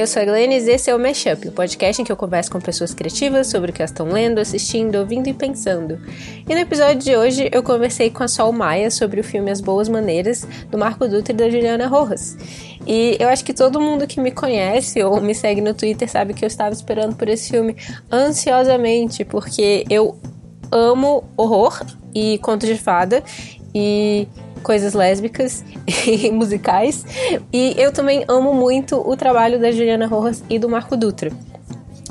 Eu sou a Glennis e esse é o Mashup, o podcast em que eu converso com pessoas criativas sobre o que elas estão lendo, assistindo, ouvindo e pensando. E no episódio de hoje eu conversei com a Sol Maia sobre o filme As Boas Maneiras, do Marco Dutra e da Juliana Rojas. E eu acho que todo mundo que me conhece ou me segue no Twitter sabe que eu estava esperando por esse filme ansiosamente, porque eu amo horror e contos de fada e coisas lésbicas e musicais. E eu também amo muito o trabalho da Juliana Rojas e do Marco Dutra.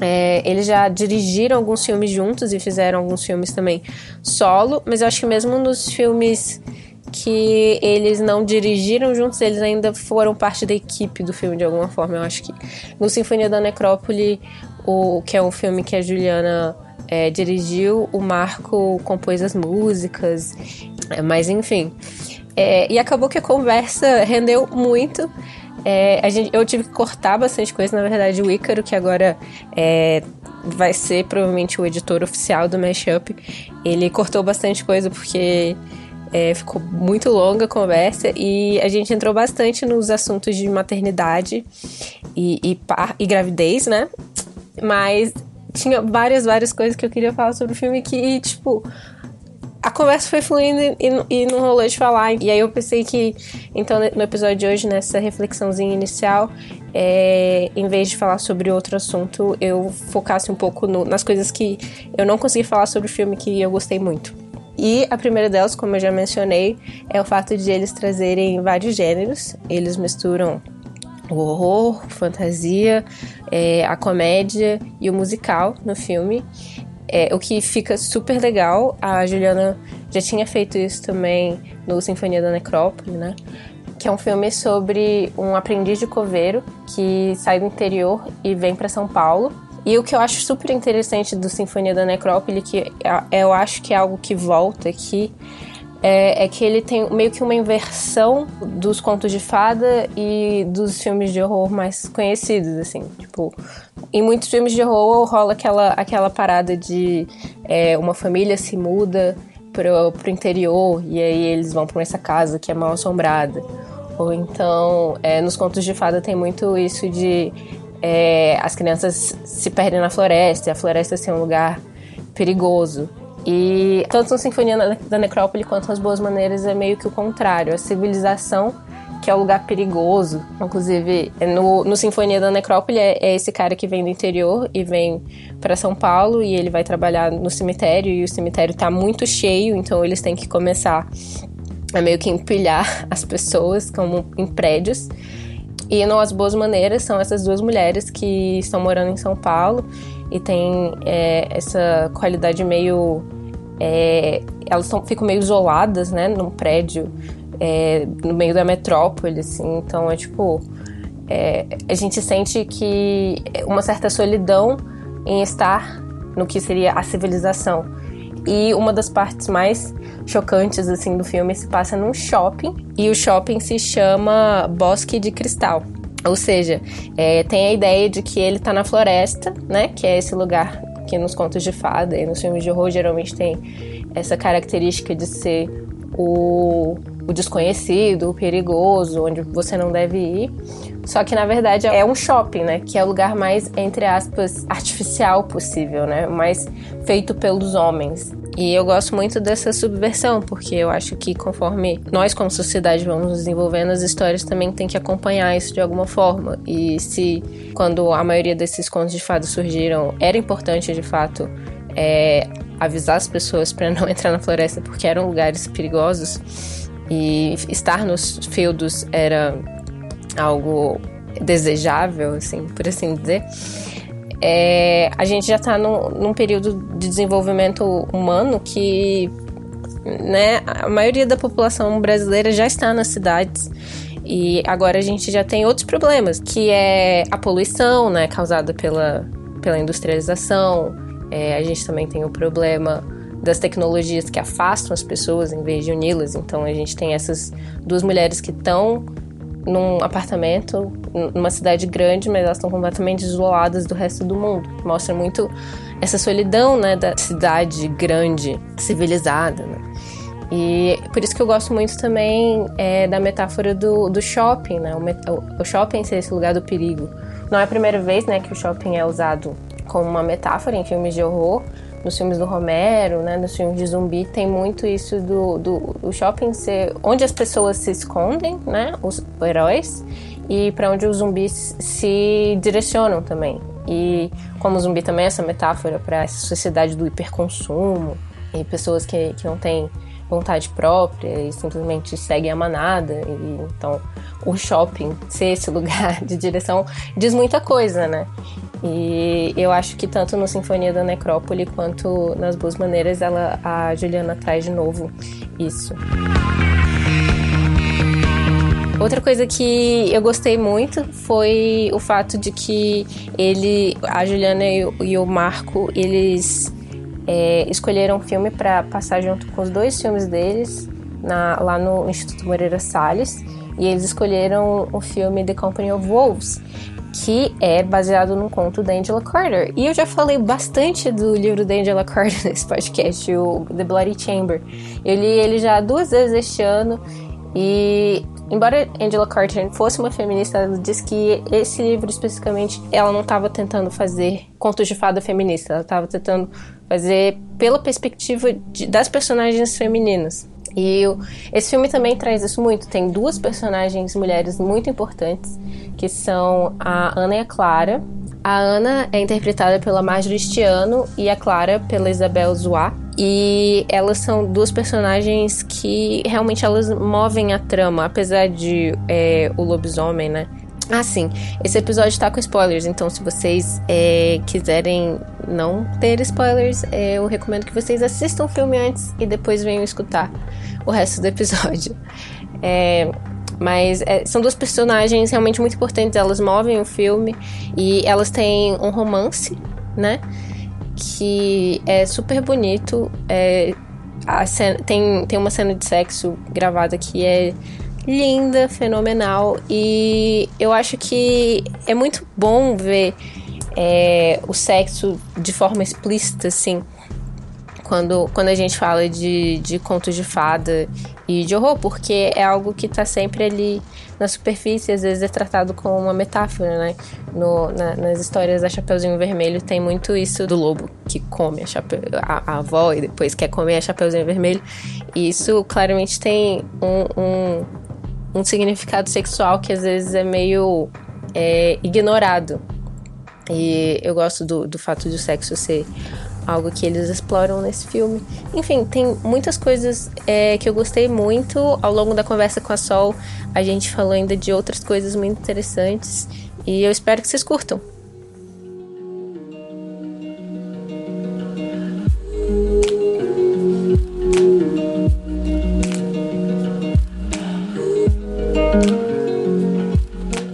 É, eles já dirigiram alguns filmes juntos e fizeram alguns filmes também solo, mas eu acho que mesmo nos filmes que eles não dirigiram juntos, eles ainda foram parte da equipe do filme de alguma forma. Eu acho que no Sinfonia da Necrópole, o que é um filme que a Juliana é, dirigiu, o Marco compôs as músicas, é, mas enfim. É, e acabou que a conversa rendeu muito. É, gente, eu tive que cortar bastante coisa, na verdade, o Ícaro, que agora é, vai ser provavelmente o editor oficial do Mashup, ele cortou bastante coisa porque é, ficou muito longa a conversa e a gente entrou bastante nos assuntos de maternidade e, e, par, e gravidez, né? Mas tinha várias, várias coisas que eu queria falar sobre o filme que, tipo, a conversa foi fluindo e, e, não rolou de falar. E aí eu pensei que, então, no episódio de hoje, nessa reflexãozinha inicial, é, em vez de falar sobre outro assunto, eu focasse um pouco no, nas coisas que eu não consegui falar sobre o filme que eu gostei muito. E a primeira delas, como eu já mencionei, é o fato de eles trazerem vários gêneros. Eles misturam o horror, fantasia, é, a comédia e o musical no filme. É, o que fica super legal. A Juliana já tinha feito isso também no Sinfonia da Necrópole, né? Que é um filme sobre um aprendiz de coveiro que sai do interior e vem para São Paulo. E o que eu acho super interessante do Sinfonia da Necrópole, que é, eu acho que é algo que volta aqui, é, é, que ele tem meio que uma inversão dos contos de fada e dos filmes de horror mais conhecidos, assim. Tipo, em muitos filmes de horror rola aquela, aquela parada de é, uma família se muda pro, pro interior e aí eles vão pra essa casa que é mal assombrada. Ou então, é, nos contos de fada tem muito isso de é, as crianças se perdem na floresta e a floresta ser um lugar perigoso. E tanto no Sinfonia da Necrópole quanto nas Boas Maneiras é meio que o contrário. A civilização que é um lugar perigoso. Inclusive, no, no Sinfonia da Necrópole é, é, esse cara que vem do interior e vem para São Paulo e ele vai trabalhar no cemitério e o cemitério tá muito cheio, então eles têm que começar a meio que empilhar as pessoas como em prédios. E no As Boas Maneiras são essas duas mulheres que estão morando em São Paulo e tem é, essa qualidade meio é, elas tão, ficam meio isoladas, né, num prédio é, no meio da metrópole, assim, então é tipo. É, a gente sente que uma certa solidão em estar no que seria a civilização. E uma das partes mais chocantes assim do filme se passa num shopping e o shopping se chama Bosque de Cristal. Ou seja, é, tem a ideia de que ele está na floresta, né? Que é esse lugar que nos contos de fada e nos filmes de horror geralmente tem essa característica de ser o, o desconhecido, o perigoso, onde você não deve ir. Só que na verdade é um shopping, né? Que é o lugar mais, entre aspas, artificial possível, né? Mais feito pelos homens. E eu gosto muito dessa subversão, porque eu acho que conforme nós, como sociedade, vamos desenvolvendo, as histórias também têm que acompanhar isso de alguma forma. E se, quando a maioria desses contos de fadas surgiram, era importante de fato é, avisar as pessoas para não entrar na floresta porque eram lugares perigosos e estar nos feudos era algo desejável, assim, por assim dizer. É, a gente já está num, período de desenvolvimento humano que né, a maioria da população brasileira já está nas cidades e agora a gente já tem outros problemas, que é a poluição, né, causada pela, pela industrialização, é, a gente também tem o problema das tecnologias que afastam as pessoas em vez de uni-las. Então a gente tem essas duas mulheres que estão num apartamento, numa cidade grande, mas elas estão completamente isoladas do resto do mundo. Mostra muito essa solidão, né, da cidade grande, civilizada, né? E por isso que eu gosto muito também é, da metáfora do, do shopping, né? O, o, shopping ser esse lugar do perigo. Não é a primeira vez né, que o shopping é usado como uma metáfora em filmes de horror. Nos filmes do Romero, né, nos filmes de zumbi, tem muito isso do, do, do shopping ser onde as pessoas se escondem, né, os heróis, e para onde os zumbis se direcionam também. E como o zumbi também é essa metáfora para essa sociedade do hiperconsumo e pessoas que, que não têm vontade própria e simplesmente seguem a manada. E, então, o shopping ser esse lugar de direção diz muita coisa, né? E eu acho que tanto no Sinfonia da Necrópole quanto nas Boas Maneiras, ela, a Juliana traz de novo isso. Outra coisa que eu gostei muito foi o fato de que ele, a Juliana e o, Marco, eles é, escolheram um filme para passar junto com os dois filmes deles na, lá no Instituto Moreira Salles e eles escolheram o filme The Company of Wolves que é baseado num conto da Angela Carter. E eu já falei bastante do livro da Angela Carter nesse podcast, o The Bloody Chamber. Eu li ele já duas vezes este ano e embora Angela Carter fosse uma feminista, ela disse que esse livro especificamente ela não estava tentando fazer contos de fada feminista, ela estava tentando fazer pela perspectiva de, das personagens femininas. E eu, esse filme também traz isso muito. Tem duas personagens mulheres muito importantes, que são a Ana e a Clara. A Ana é interpretada pela Marjorie Stiano e a Clara pela Isabel Zoá. E elas são duas personagens que realmente elas movem a trama, apesar de é, o lobisomem, né? Ah, sim. Esse episódio tá com spoilers, então se vocês é, quiserem não ter spoilers, é, eu recomendo que vocês assistam o filme antes e depois venham escutar o resto do episódio. É, mas é, são duas personagens realmente muito importantes, elas movem o filme e elas têm um romance, né? que é super bonito. É, cena, tem, tem uma cena de sexo gravada que é linda, fenomenal. E eu acho que é muito bom ver é, o sexo de forma explícita, assim quando, quando a gente fala de, de contos de fada e de horror, porque é algo que está sempre ali na superfície, às vezes é tratado como uma metáfora, né? No, na, nas histórias da Chapeuzinho Vermelho tem muito isso do lobo que come a, a, a avó e depois quer comer a Chapeuzinho Vermelho. E isso claramente tem um, um, um significado sexual que às vezes é meio é, ignorado. E eu gosto do, do fato do sexo ser algo que eles exploram nesse filme. Enfim, tem muitas coisas é, que eu gostei muito. Ao longo da conversa com a Sol, a gente falou ainda de outras coisas muito interessantes e eu espero que vocês curtam.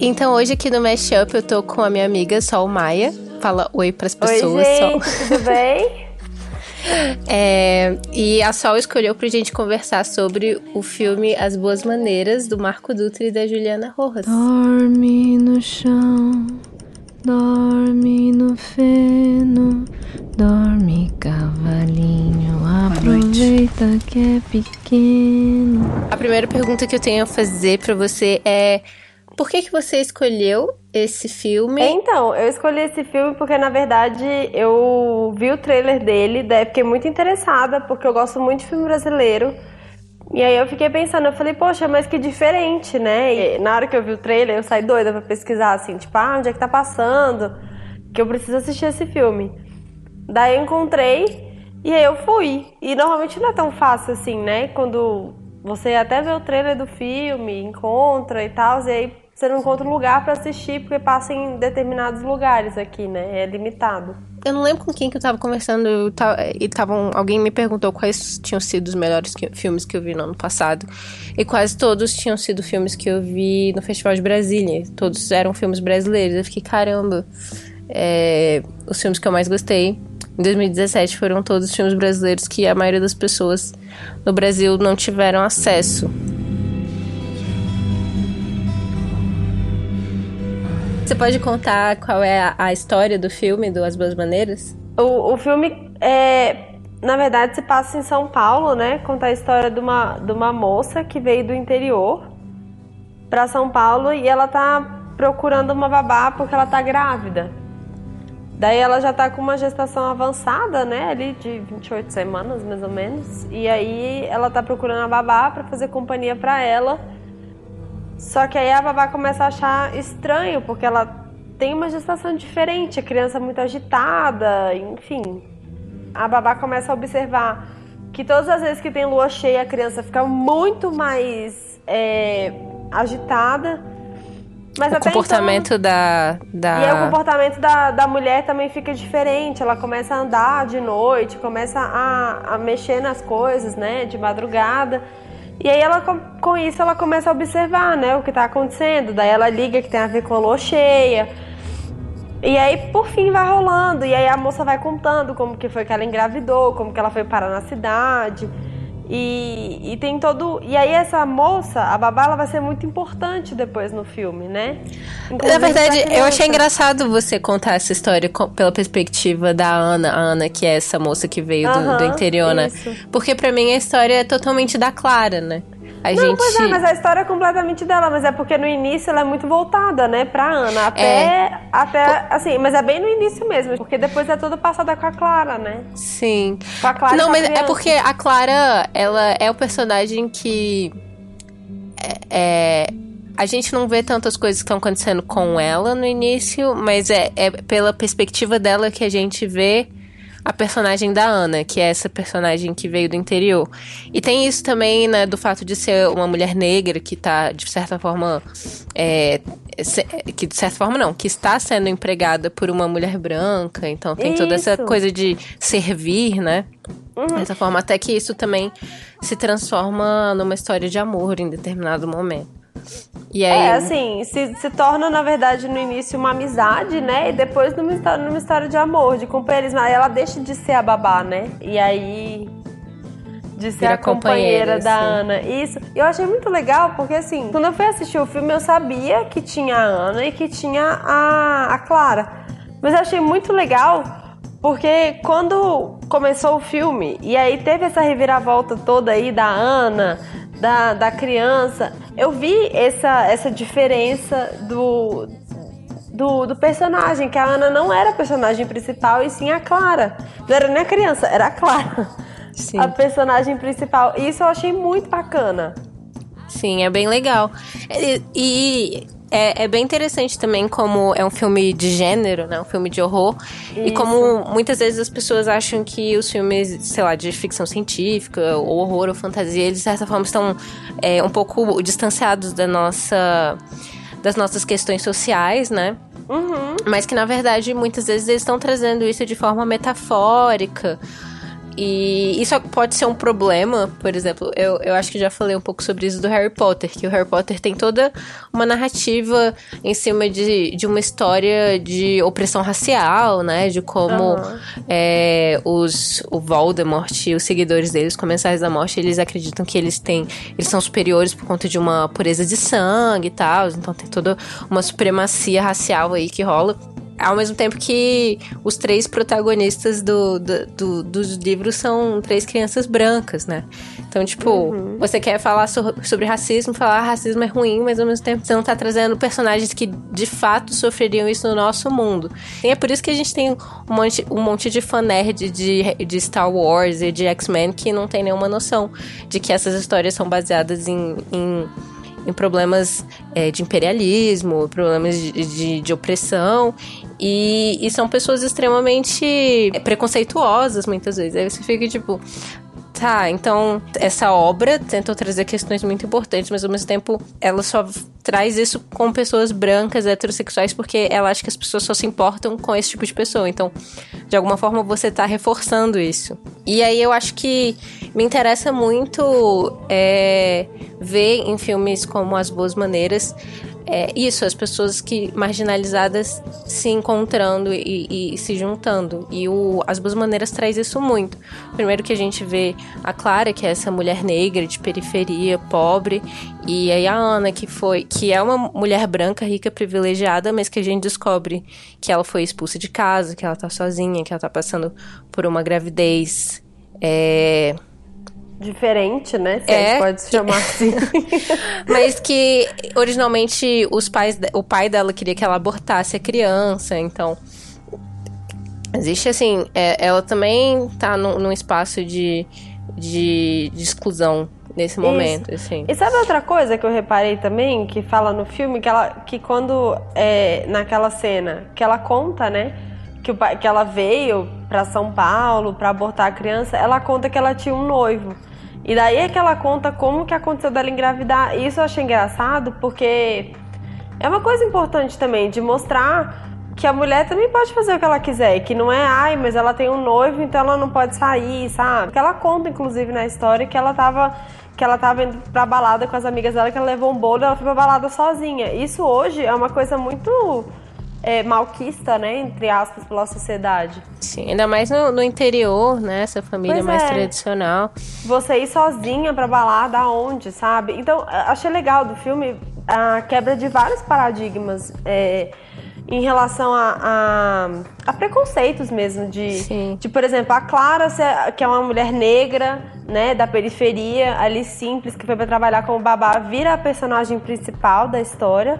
Então hoje aqui no Mashup eu tô com a minha amiga Sol Maia fala oi para as pessoas. Oi, gente, Sol. tudo bem? É, e a Sol escolheu pra gente conversar sobre o filme As Boas Maneiras, do Marco Dutra e da Juliana Rojas. Dorme no chão, dorme no feno, dorme cavalinho, aproveita que é pequeno. A primeira pergunta que eu tenho a fazer para você é por que, que você escolheu esse filme? Então, eu escolhi esse filme porque, na verdade, eu vi o trailer dele, daí fiquei muito interessada, porque eu gosto muito de filme brasileiro. E aí eu fiquei pensando, eu falei, poxa, mas que diferente, né? E na hora que eu vi o trailer, eu saí doida pra pesquisar, assim, tipo, ah, onde é que tá passando? Que eu preciso assistir esse filme. Daí eu encontrei e aí eu fui. E normalmente não é tão fácil assim, né? Quando você até vê o trailer do filme, encontra e tal, e aí você não encontra lugar para assistir porque passa em determinados lugares aqui, né? É limitado. Eu não lembro com quem que eu tava conversando eu tava, e tavam, alguém me perguntou quais tinham sido os melhores que, filmes que eu vi no ano passado. E quase todos tinham sido filmes que eu vi no Festival de Brasília. Todos eram filmes brasileiros. Eu fiquei, caramba, é, os filmes que eu mais gostei em 2017 foram todos filmes brasileiros que a maioria das pessoas no Brasil não tiveram acesso. Você pode contar qual é a, história do filme, do As Boas Maneiras? O, o filme é. na verdade, se passa em São Paulo, né? Conta a história de uma, de uma moça que veio do interior para São Paulo e ela tá procurando uma babá porque ela tá grávida. Daí ela já tá com uma gestação avançada, né? Ali de 28 semanas, mais ou menos. E aí ela tá procurando a babá para fazer companhia para ela. Só que aí a babá começa a achar estranho, porque ela tem uma gestação diferente, a criança é muito agitada, enfim. A babá começa a observar que todas as vezes que tem lua cheia, a criança fica muito mais é, agitada. Mas o comportamento então... da, da. E aí, o comportamento da, da mulher também fica diferente. Ela começa a andar de noite, começa a, a mexer nas coisas, né, de madrugada. E aí ela com isso ela começa a observar, né, o que está acontecendo. Daí ela liga que tem a ver com a lua cheia. E aí por fim vai rolando. E aí a moça vai contando como que foi que ela engravidou, como que ela foi parar na cidade. E, e tem todo. E aí, essa moça, a babá, ela vai ser muito importante depois no filme, né? Inclusive Na verdade, eu achei engraçado você contar essa história pela perspectiva da Ana, a Ana, que é essa moça que veio do, do interior, né? Porque para mim a história é totalmente da Clara, né? A não, gente... pois é, mas a história é completamente dela, mas é porque no início ela é muito voltada, né, pra Ana. Até, é. até assim, mas é bem no início mesmo, porque depois é toda passada com a Clara, né? Sim. Com a Clara Não, mas é porque a Clara, ela é o personagem que. É, é, a gente não vê tantas coisas que estão acontecendo com ela no início, mas é, é pela perspectiva dela que a gente vê a personagem da Ana, que é essa personagem que veio do interior. E tem isso também, né, do fato de ser uma mulher negra que tá, de certa forma. É, que de certa forma não, que está sendo empregada por uma mulher branca. Então tem isso. toda essa coisa de servir, né? Uhum. Dessa forma, até que isso também se transforma numa história de amor em determinado momento. E aí... É, assim, se, se torna, na verdade, no início uma amizade, né? E depois numa história, numa história de amor, de companheirismo. Aí ela deixa de ser a babá, né? E aí. De ser a companheira, da sim. Ana. Isso. Eu achei muito legal, porque assim, quando eu fui assistir o filme, eu sabia que tinha a Ana e que tinha a, a Clara. Mas eu achei muito legal porque quando começou o filme, e aí teve essa reviravolta toda aí da Ana, da, da criança, eu vi essa, essa diferença do, do, do, personagem, que a Ana não era a personagem principal e sim a Clara. Não era nem a criança, era a Clara. Sim. A personagem principal. E isso eu achei muito bacana. Sim, é bem legal. E, e é, é, bem interessante também como é um filme de gênero, né? Um filme de horror. Isso. E como muitas vezes as pessoas acham que os filmes, sei lá, de ficção científica, ou horror ou fantasia, eles de certa forma estão é, um pouco distanciados da nossa, das nossas questões sociais, né? Uhum. Mas que na verdade muitas vezes eles estão trazendo isso de forma metafórica e isso pode ser um problema, por exemplo, eu, eu acho que já falei um pouco sobre isso do Harry Potter, que o Harry Potter tem toda uma narrativa em cima de, de uma história de opressão racial, né? De como uhum. é, os, o Voldemort e os seguidores deles, os comensais da morte, eles acreditam que eles têm. Eles são superiores por conta de uma pureza de sangue e tal. Então tem toda uma supremacia racial aí que rola ao mesmo tempo que os três protagonistas do, do, do, dos livros são três crianças brancas, né? Então, tipo, uhum. você quer falar so, sobre racismo, falar racismo é ruim, mas ao mesmo tempo você não tá trazendo personagens que de fato sofreriam isso no nosso mundo. E é por isso que a gente tem um monte, um monte de fan nerd de, de Star Wars e de X-Men que não tem nenhuma noção de que essas histórias são baseadas em, em em problemas é, de imperialismo, problemas de, de, de opressão, e, e, são pessoas extremamente preconceituosas muitas vezes. Aí você fica tipo. Tá, então essa obra tentou trazer questões muito importantes, mas ao mesmo tempo ela só traz isso com pessoas brancas, heterossexuais, porque ela acha que as pessoas só se importam com esse tipo de pessoa. Então, de alguma forma, você tá reforçando isso. E aí eu acho que me interessa muito é, ver em filmes como As Boas Maneiras é, isso, as pessoas que marginalizadas se encontrando e, e se juntando. E o, as Boas Maneiras traz isso muito. Primeiro que a gente vê a Clara, que é essa mulher negra de periferia, pobre, e aí a Ana, que foi, que é uma mulher branca, rica, privilegiada, mas que a gente descobre que ela foi expulsa de casa, que ela tá sozinha, que ela tá passando por uma gravidez é, Diferente, né? Se É. a gente pode se chamar assim. mas que originalmente os pais, o pai dela queria que ela abortasse a criança, então existe assim, é, ela também tá num, num espaço de, de, de exclusão nesse momento, assim. E sabe outra coisa que eu reparei também, que fala no filme, que, ela, que quando, é, naquela cena, que ela conta, né, que, que ela veio pra São Paulo pra abortar a criança, ela conta que ela tinha um noivo. E daí é que ela conta como que aconteceu dela engravidar. E isso eu achei engraçado, porque é uma coisa importante também, de mostrar que a mulher também pode fazer o que ela quiser, que não é, ai, mas ela tem um noivo, então ela não pode sair, sabe? Que ela conta, inclusive, na história que ela tava que ela tava indo pra balada com as amigas dela, que ela levou um bolo ela foi pra balada sozinha. Isso hoje é uma coisa muito é, malquista, né, entre aspas, pela sociedade. Sim, ainda mais no, no interior, né? Essa família Pois mais é. tradicional. Você ir sozinha pra balada, aonde, sabe? Então, achei legal do filme a quebra de vários paradigmas é, em relação a, a- a preconceitos mesmo. De, Sim. de, por exemplo, a Clara, que é uma mulher negra, né, da periferia, ali simples, que foi pra trabalhar como babá, vira a personagem principal da história.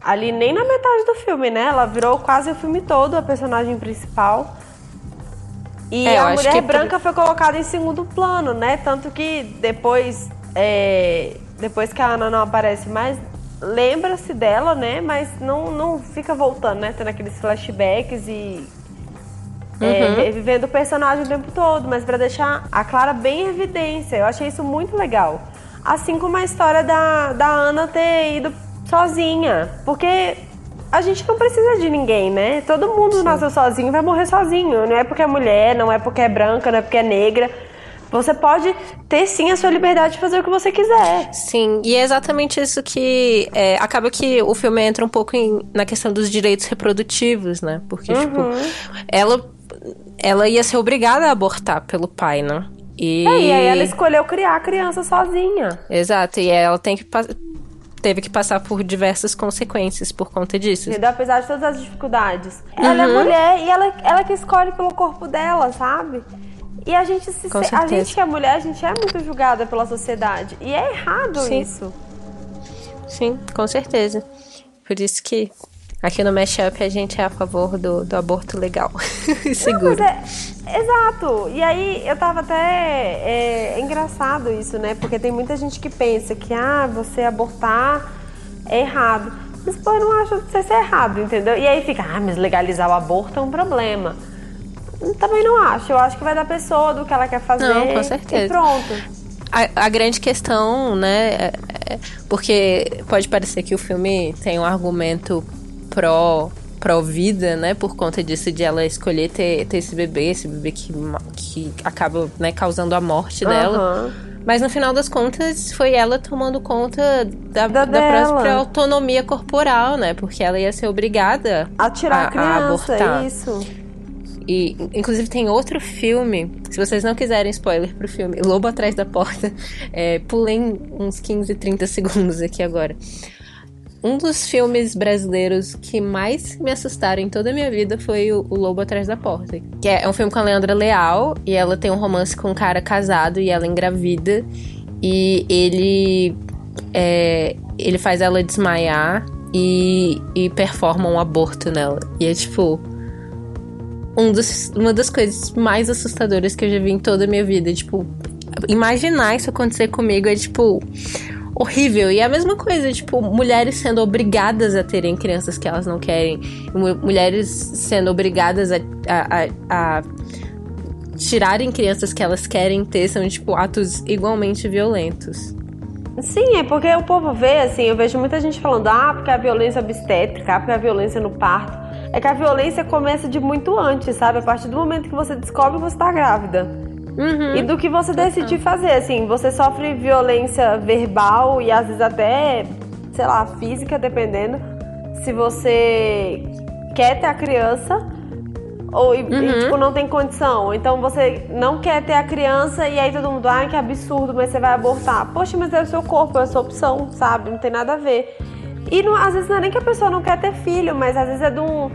Ali nem na metade do filme, né? Ela virou quase o filme todo a personagem principal. E É, a mulher que- branca foi colocada em segundo plano, né? Tanto que depois, é, depois que a Ana não aparece mais, lembra-se dela, né? Mas não, não fica voltando, né? Tendo aqueles flashbacks e é, revivendo o personagem o tempo todo, mas pra deixar a Clara bem em evidência. Eu achei isso muito legal. Assim como a história da, da Ana ter ido sozinha. Porque a gente não precisa de ninguém, né? Todo mundo nasceu sozinho vai morrer sozinho. Não é porque é mulher, não é porque é branca, não é porque é negra. Você pode ter sim a sua liberdade de fazer o que você quiser. Sim, e é exatamente isso que. é, acaba que o filme entra um pouco em- na questão dos direitos reprodutivos, né? Porque, tipo, ela, ela ia ser obrigada a abortar pelo pai, né? E, É, e aí ela escolheu criar a criança sozinha. Exato, e ela tem que teve que passar por diversas consequências por conta disso. Entendeu? Apesar de todas as dificuldades. Ela é mulher e ela, ela que escolhe pelo corpo dela, sabe? E a gente se a gente que é mulher, a gente é muito julgada pela sociedade. E é errado Sim. isso. Sim, com certeza. Por isso que aqui no Mashup a gente é a favor do, do aborto legal e seguro. Mas é, exato. E aí eu tava até. É, é engraçado isso, né? Porque tem muita gente que pensa que ah, você abortar é errado. Mas pô, eu não acho que isso é errado, entendeu? E aí fica, ah, mas legalizar o aborto é um problema. Também não acho. Eu acho que vai da pessoa, do que ela quer fazer. Não, com certeza. E pronto. A, a grande questão, né, é- é- porque pode parecer que o filme tem um argumento pró pró vida, né, por conta disso de ela escolher ter, ter esse bebê, esse bebê que, que acaba, né, causando a morte dela. Aham. Mas no final das contas foi ela tomando conta da, Da da, dela. própria autonomia corporal, né, porque ela ia ser obrigada A tirar a, criança, abortar. isso. E, inclusive, tem outro filme. Se vocês não quiserem spoiler pro filme, Lobo Atrás da Porta, é, pulem uns 15, 30 segundos aqui agora. Um dos filmes brasileiros que mais me assustaram em toda a minha vida foi o, Lobo Atrás da Porta. Que é, é um filme com a Leandra Leal e ela tem um romance com um cara casado e ela engravida. E ele. é, ele faz ela desmaiar e, e performa um aborto nela. E é tipo um dos, uma das coisas mais assustadoras que eu já vi em toda a minha vida. Tipo, imaginar isso acontecer comigo é, tipo, horrível. E é a mesma coisa, tipo, mulheres sendo obrigadas a terem crianças que elas não querem. mu- Mulheres sendo obrigadas a, a, a- a tirarem crianças que elas querem ter são, tipo, atos igualmente violentos. Sim, é porque o povo vê, assim, eu vejo muita gente falando, ah, porque a violência obstétrica, ah, porque a violência no parto. É que a violência começa de muito antes, sabe? A partir do momento que você descobre que você tá grávida. Uhum. E do que você decidir fazer, assim, você sofre violência verbal e às vezes até, sei lá, física, dependendo. Se você quer ter a criança ou e, e, tipo, não tem condição. Então você não quer ter a criança e aí todo mundo, ai, que absurdo, mas você vai abortar. Poxa, mas é o seu corpo, é a sua opção, sabe? Não tem nada a ver. E não- às vezes não é nem que a pessoa não quer ter filho, mas às vezes é de um.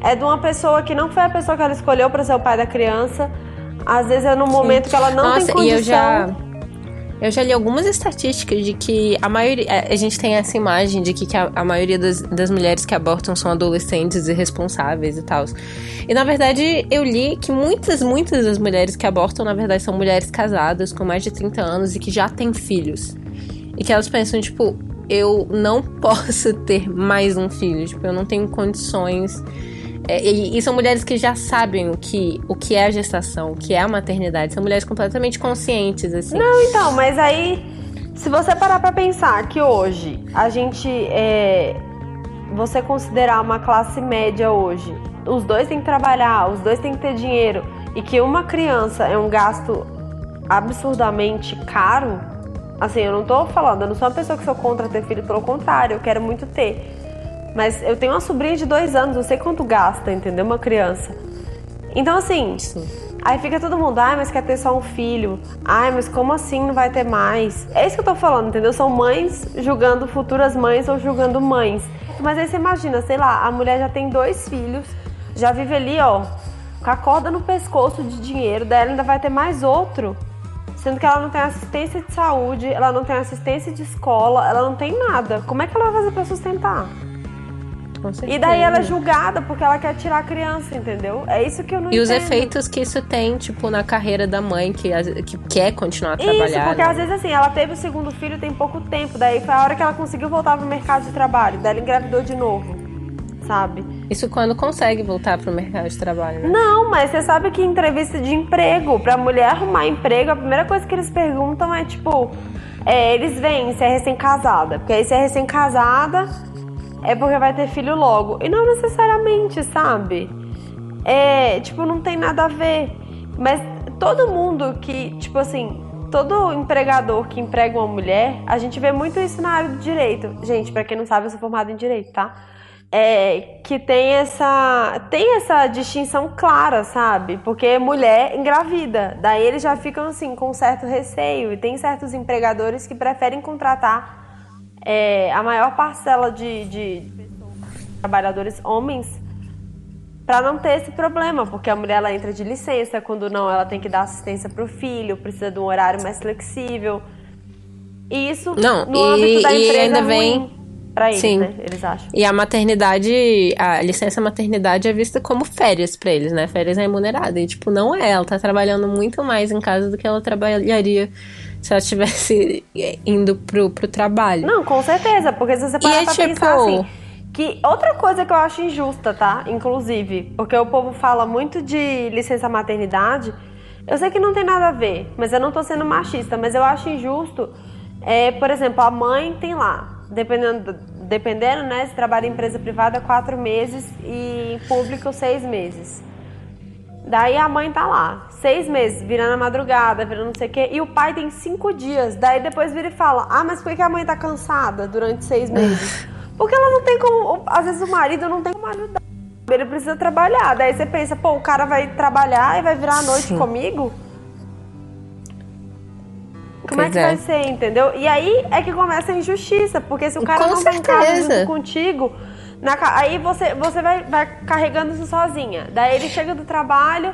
É de uma pessoa que não foi a pessoa que ela escolheu para ser o pai da criança. Às vezes é no momento que ela não Nossa, tem condição. e eu já. Eu já li algumas estatísticas de que a maioria. A gente tem essa imagem de que, que a, a, maioria das, das mulheres que abortam são adolescentes irresponsáveis e tal. E na verdade eu li que muitas, muitas das mulheres que abortam, na verdade, são mulheres casadas com mais de 30 anos e que já têm filhos. E que elas pensam, tipo, eu não posso ter mais um filho. Tipo, eu não tenho condições. É, e, e, são mulheres que já sabem o que, o que é a gestação, o que é a maternidade. São mulheres completamente conscientes, assim. Não, então, mas aí, se você parar pra pensar que hoje a gente. É, você considerar uma classe média hoje, os dois têm que trabalhar, os dois têm que ter dinheiro, e que uma criança é um gasto absurdamente caro. Assim, eu não tô falando, eu não sou uma pessoa que sou contra ter filho, pelo contrário, eu quero muito ter. Mas eu tenho uma sobrinha de dois anos, eu sei quanto gasta, entendeu? Uma criança. Então, assim, Sim. aí fica todo mundo, ai, mas quer ter só um filho. Ai, mas como assim não vai ter mais? É isso que eu tô falando, entendeu? São mães julgando futuras mães ou julgando mães. Mas aí você imagina, sei lá, a mulher já tem dois filhos, já vive ali, ó, com a corda no pescoço de dinheiro, dela ainda vai ter mais outro. Sendo que ela não tem assistência de saúde, ela não tem assistência de escola, ela não tem nada. Como é que ela vai fazer pra sustentar? E daí ela é julgada porque ela quer tirar a criança, entendeu? É isso que eu não e entendo. os efeitos que isso tem, tipo, na carreira da mãe que, que quer continuar a trabalhar. Isso, porque né? às vezes assim, ela teve o segundo filho tem pouco tempo, daí foi a hora que ela conseguiu voltar pro mercado de trabalho, daí ela engravidou de novo, sabe? Isso quando consegue voltar pro mercado de trabalho, né? Não, mas você sabe que em entrevista de emprego, pra mulher arrumar emprego, a primeira coisa que eles perguntam é tipo, é, eles veem se é recém-casada, porque aí se é recém-casada é porque vai ter filho logo. E não necessariamente, sabe? É, tipo, não tem nada a ver. Mas todo mundo que, tipo assim, todo empregador que emprega uma mulher, a gente vê muito isso na área do direito. Gente, para quem não sabe, eu sou formada em direito, tá? É, que tem essa tem essa distinção clara, sabe? Porque mulher engravida, daí eles já ficam assim com certo receio e tem certos empregadores que preferem contratar é, a maior parcela de, de trabalhadores homens para não ter esse problema, porque a mulher ela entra de licença, quando não ela tem que dar assistência para o filho, precisa de um horário mais flexível. E isso não, no e, âmbito da empresa e ainda é vem para eles, Sim. né? Eles acham. E a maternidade, a licença maternidade é vista como férias para eles, né? Férias remuneradas. E tipo, não é, ela tá trabalhando muito mais em casa do que ela trabalharia se ela estivesse indo pro, pro trabalho. Não, com certeza, porque se você parar é, pra tipo... pensar assim, que outra coisa que eu acho injusta, tá? Inclusive, porque o povo fala muito de licença maternidade, eu sei que não tem nada a ver, mas eu não tô sendo machista, mas eu acho injusto, é, por exemplo, a mãe tem lá, dependendo, dependendo, né, se trabalha em empresa privada, quatro meses e em público, seis meses. Daí a mãe tá lá, seis meses, virando a madrugada, virando não sei o quê, e o pai tem cinco dias. Daí depois vira e fala: Ah, mas por que a mãe tá cansada durante seis meses? Porque ela não tem como. Às vezes o marido não tem como ajudar. Ele precisa trabalhar. Daí você pensa: pô, o cara vai trabalhar e vai virar a noite Sim. comigo? Como pois é que é. vai ser, entendeu? E aí é que começa a injustiça, porque se o cara Com não certeza. tá em casa junto contigo na, aí você, você vai, vai carregando isso sozinha. Daí ele chega do trabalho,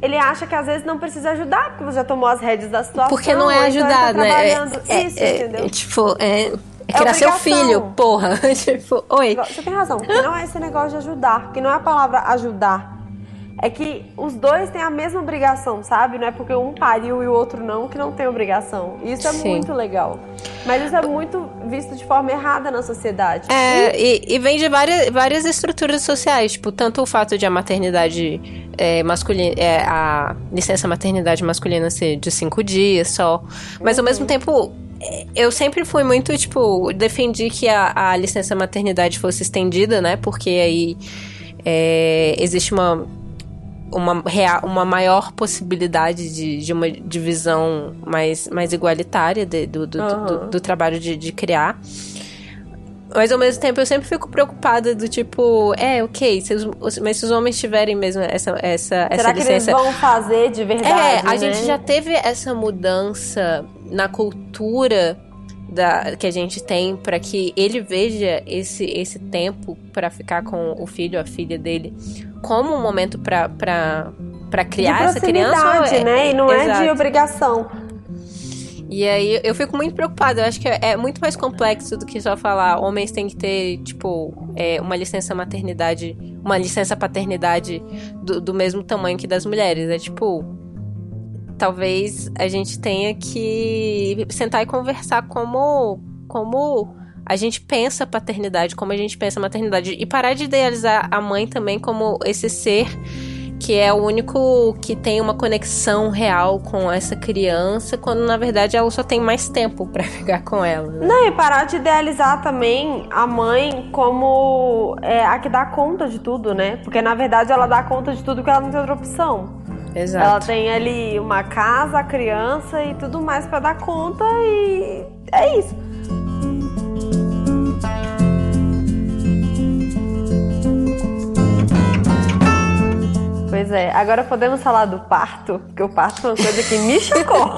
ele acha que às vezes não precisa ajudar, porque você já tomou as rédeas da situação. Porque não é então ajudar, tá né? É, isso, é, entendeu? É, tipo, é. É criar seu filho, porra. tipo, oi. Você tem razão, não é esse negócio de ajudar, que não é a palavra ajudar. É que os dois têm a mesma obrigação, sabe? Não é porque um pariu e o outro não que não tem obrigação. Isso é Sim. muito legal. Mas isso é muito visto de forma errada na sociedade. É, e, e vem de várias, várias estruturas sociais. Tipo, tanto o fato de a maternidade é, masculina. É, a licença maternidade masculina ser de cinco dias só. Mas uhum. ao mesmo tempo. Eu sempre fui muito, tipo, defendi que a, a licença maternidade fosse estendida, né? Porque aí é, existe uma uma, uma maior possibilidade de, de uma divisão mais, mais igualitária de, do, do, uhum. do, do, trabalho de, de criar. Mas ao mesmo tempo eu sempre fico preocupada do tipo, é, ok, se os, mas se os homens tiverem mesmo essa, essa, Será essa que licença. Eles vão fazer de verdade. É, a né? gente já teve essa mudança na cultura da, que a gente tem para que ele veja esse, esse tempo para ficar com o filho a filha dele como um momento para criar essa criança. proximidade, né? E não é de obrigação. E aí eu fico muito preocupada. Eu acho que é muito mais complexo do que só falar homens têm que ter, tipo, é, uma licença maternidade, uma licença paternidade do, do mesmo tamanho que das mulheres. É tipo. Talvez a gente tenha que sentar e conversar como. como a gente pensa a paternidade, como a gente pensa a maternidade. E parar de idealizar a mãe também como esse ser que é o único que tem uma conexão real com essa criança, quando na verdade ela só tem mais tempo pra ficar com ela. né? Não, e parar de idealizar também a mãe como é, a que dá conta de tudo, né? Porque na verdade ela dá conta de tudo porque ela não tem outra opção. Ela Exato. tem ali uma casa, a criança e tudo mais pra dar conta e é isso. Pois é, agora podemos falar do parto, porque o parto foi uma coisa que me chocou.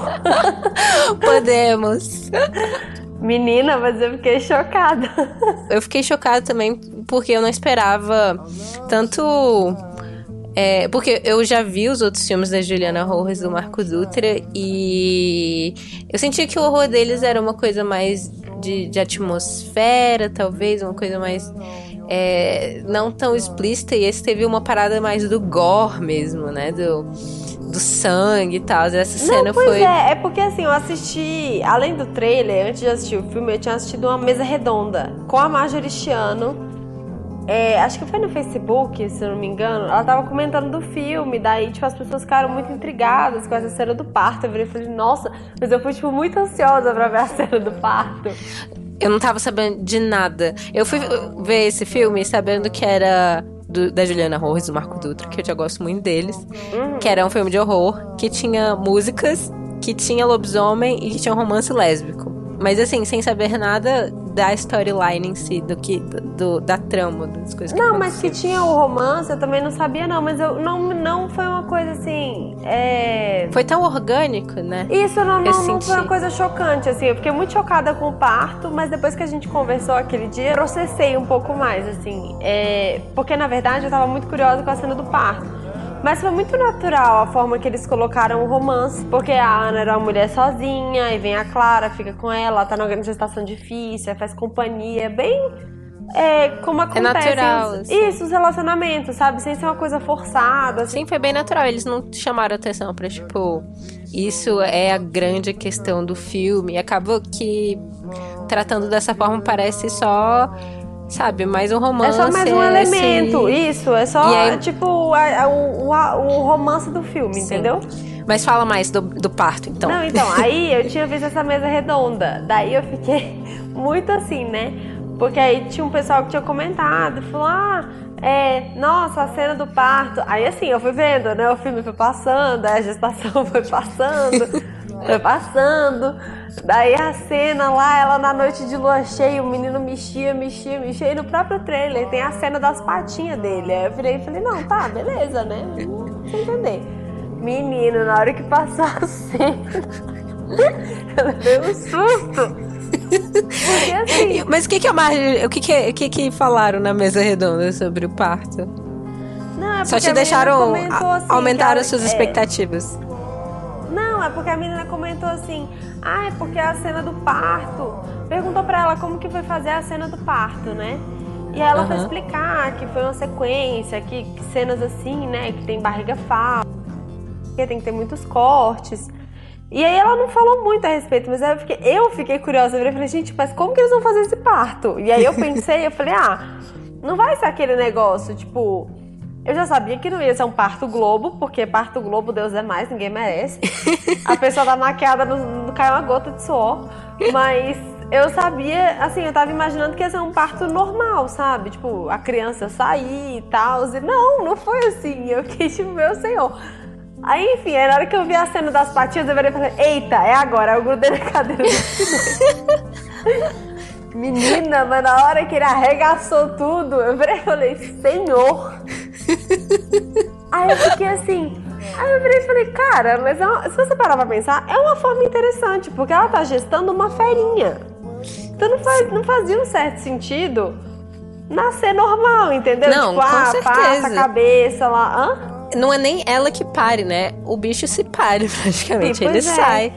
Podemos. Menina, mas eu fiquei chocada. Eu fiquei chocada também porque eu não esperava tanto. É, porque eu já vi os outros filmes da Juliana Rojas e do Marco Dutra e eu sentia que o horror deles era uma coisa mais de, de atmosfera, talvez, uma coisa mais é, não tão explícita, e esse teve uma parada mais do gore mesmo, né? Do, do sangue e tal. Essa cena Não, pois foi. é, é porque assim, eu assisti, além do trailer, antes de assistir o filme, eu tinha assistido uma mesa redonda com a Marjorie Chiano. É, acho que foi no Facebook, se eu não me engano. Ela tava comentando do filme, daí, tipo, as pessoas ficaram muito intrigadas com essa cena do parto. Eu virei e falei, nossa, mas eu fui, tipo, muito ansiosa pra ver a cena do parto. Eu não tava sabendo de nada. Eu fui ver esse filme sabendo que era do- da Juliana Rojas e do Marco Dutra, que eu já gosto muito deles. Que era um filme de horror, que tinha músicas, que tinha lobisomem e que tinha um romance lésbico. Mas assim, sem saber nada da storyline em si, do que. do- da trama, das coisas que Não, mas que tinha o romance, eu também não sabia, não. Mas eu não, não foi uma coisa assim. É... Foi tão orgânico, né? Isso não, não, não foi uma coisa chocante, assim. Eu fiquei muito chocada com o parto, mas depois que a gente conversou aquele dia, processei um pouco mais, assim. É, Porque, na verdade, eu tava muito curiosa com a cena do parto. Mas foi muito natural a forma que eles colocaram o romance, porque a Ana era uma mulher sozinha, e vem a Clara, fica com ela, tá numa gestação difícil, faz companhia, é bem é, como acontece. natural, os- assim. Isso, os relacionamentos, sabe? Sem ser uma coisa forçada, assim. Sim, foi bem natural. Eles não chamaram atenção pra, tipo, isso é a grande questão do filme. E acabou que, tratando dessa forma, parece só, sabe, mais um É romance. só mais um esse- elemento, isso. É só, aí- tipo, a- a- o, a- o romance do filme, Sim. entendeu? Mas fala mais do, do parto, então. Não, então, aí eu tinha visto essa mesa redonda. Daí eu fiquei muito assim, né? Porque aí tinha um pessoal que tinha comentado, falou, ah, é, nossa, a cena do parto. Aí assim, eu fui vendo, né? O filme foi passando, a gestação foi passando, foi passando. Daí a cena lá, ela na noite de lua cheia, o menino mexia, mexia, mexia. E no próprio trailer tem a cena das patinhas dele. Aí eu virei e falei, não, tá, beleza, né? Sem entender. Menino, na hora que passou a cena, eu levei um susto. Porque assim, Mas o que que a Marjorie, o que que, o que que falaram na mesa redonda sobre o parto? não, é Só te deixaram, a- assim, que aumentaram ela- as suas é, expectativas. Não, é porque a menina comentou assim, ah, é porque a cena do parto. Perguntou pra ela como que foi fazer a cena do parto, né? E aí ela foi Aham. explicar que foi uma sequência, que, que cenas assim, né, que tem barriga falsa, que tem que ter muitos cortes. E aí ela não falou muito a respeito, mas eu fiquei, eu fiquei curiosa, eu falei, gente, mas como que eles vão fazer esse parto? E aí eu pensei, eu falei, ah, não vai ser aquele negócio, tipo, eu já sabia que não ia ser um parto globo, porque parto globo, Deus é mais, ninguém merece. A pessoa tá maquiada, não, não cai uma gota de suor. Mas eu sabia, assim, eu tava imaginando que ia ser um parto normal, sabe? Tipo, a criança sair e tal. Não, não foi assim. Eu fiquei tipo, meu senhor. Aí, enfim, aí na hora que eu vi a cena das patinhas, eu virei e falei, eita, é agora, eu grudei na cadeira. Menina, mas na hora que ele arregaçou tudo, eu virei e falei, senhor. Aí eu fiquei assim. Aí eu virei e falei, cara, mas é uma- se você parar pra pensar, é uma forma interessante, porque ela tá gestando uma ferinha. Então não, faz, não fazia um certo sentido nascer normal, entendeu? Não, tipo, com ah, certeza. passa a cabeça lá. Hã? não é nem ela que pare, né? O bicho se pare praticamente. Ele é. sai.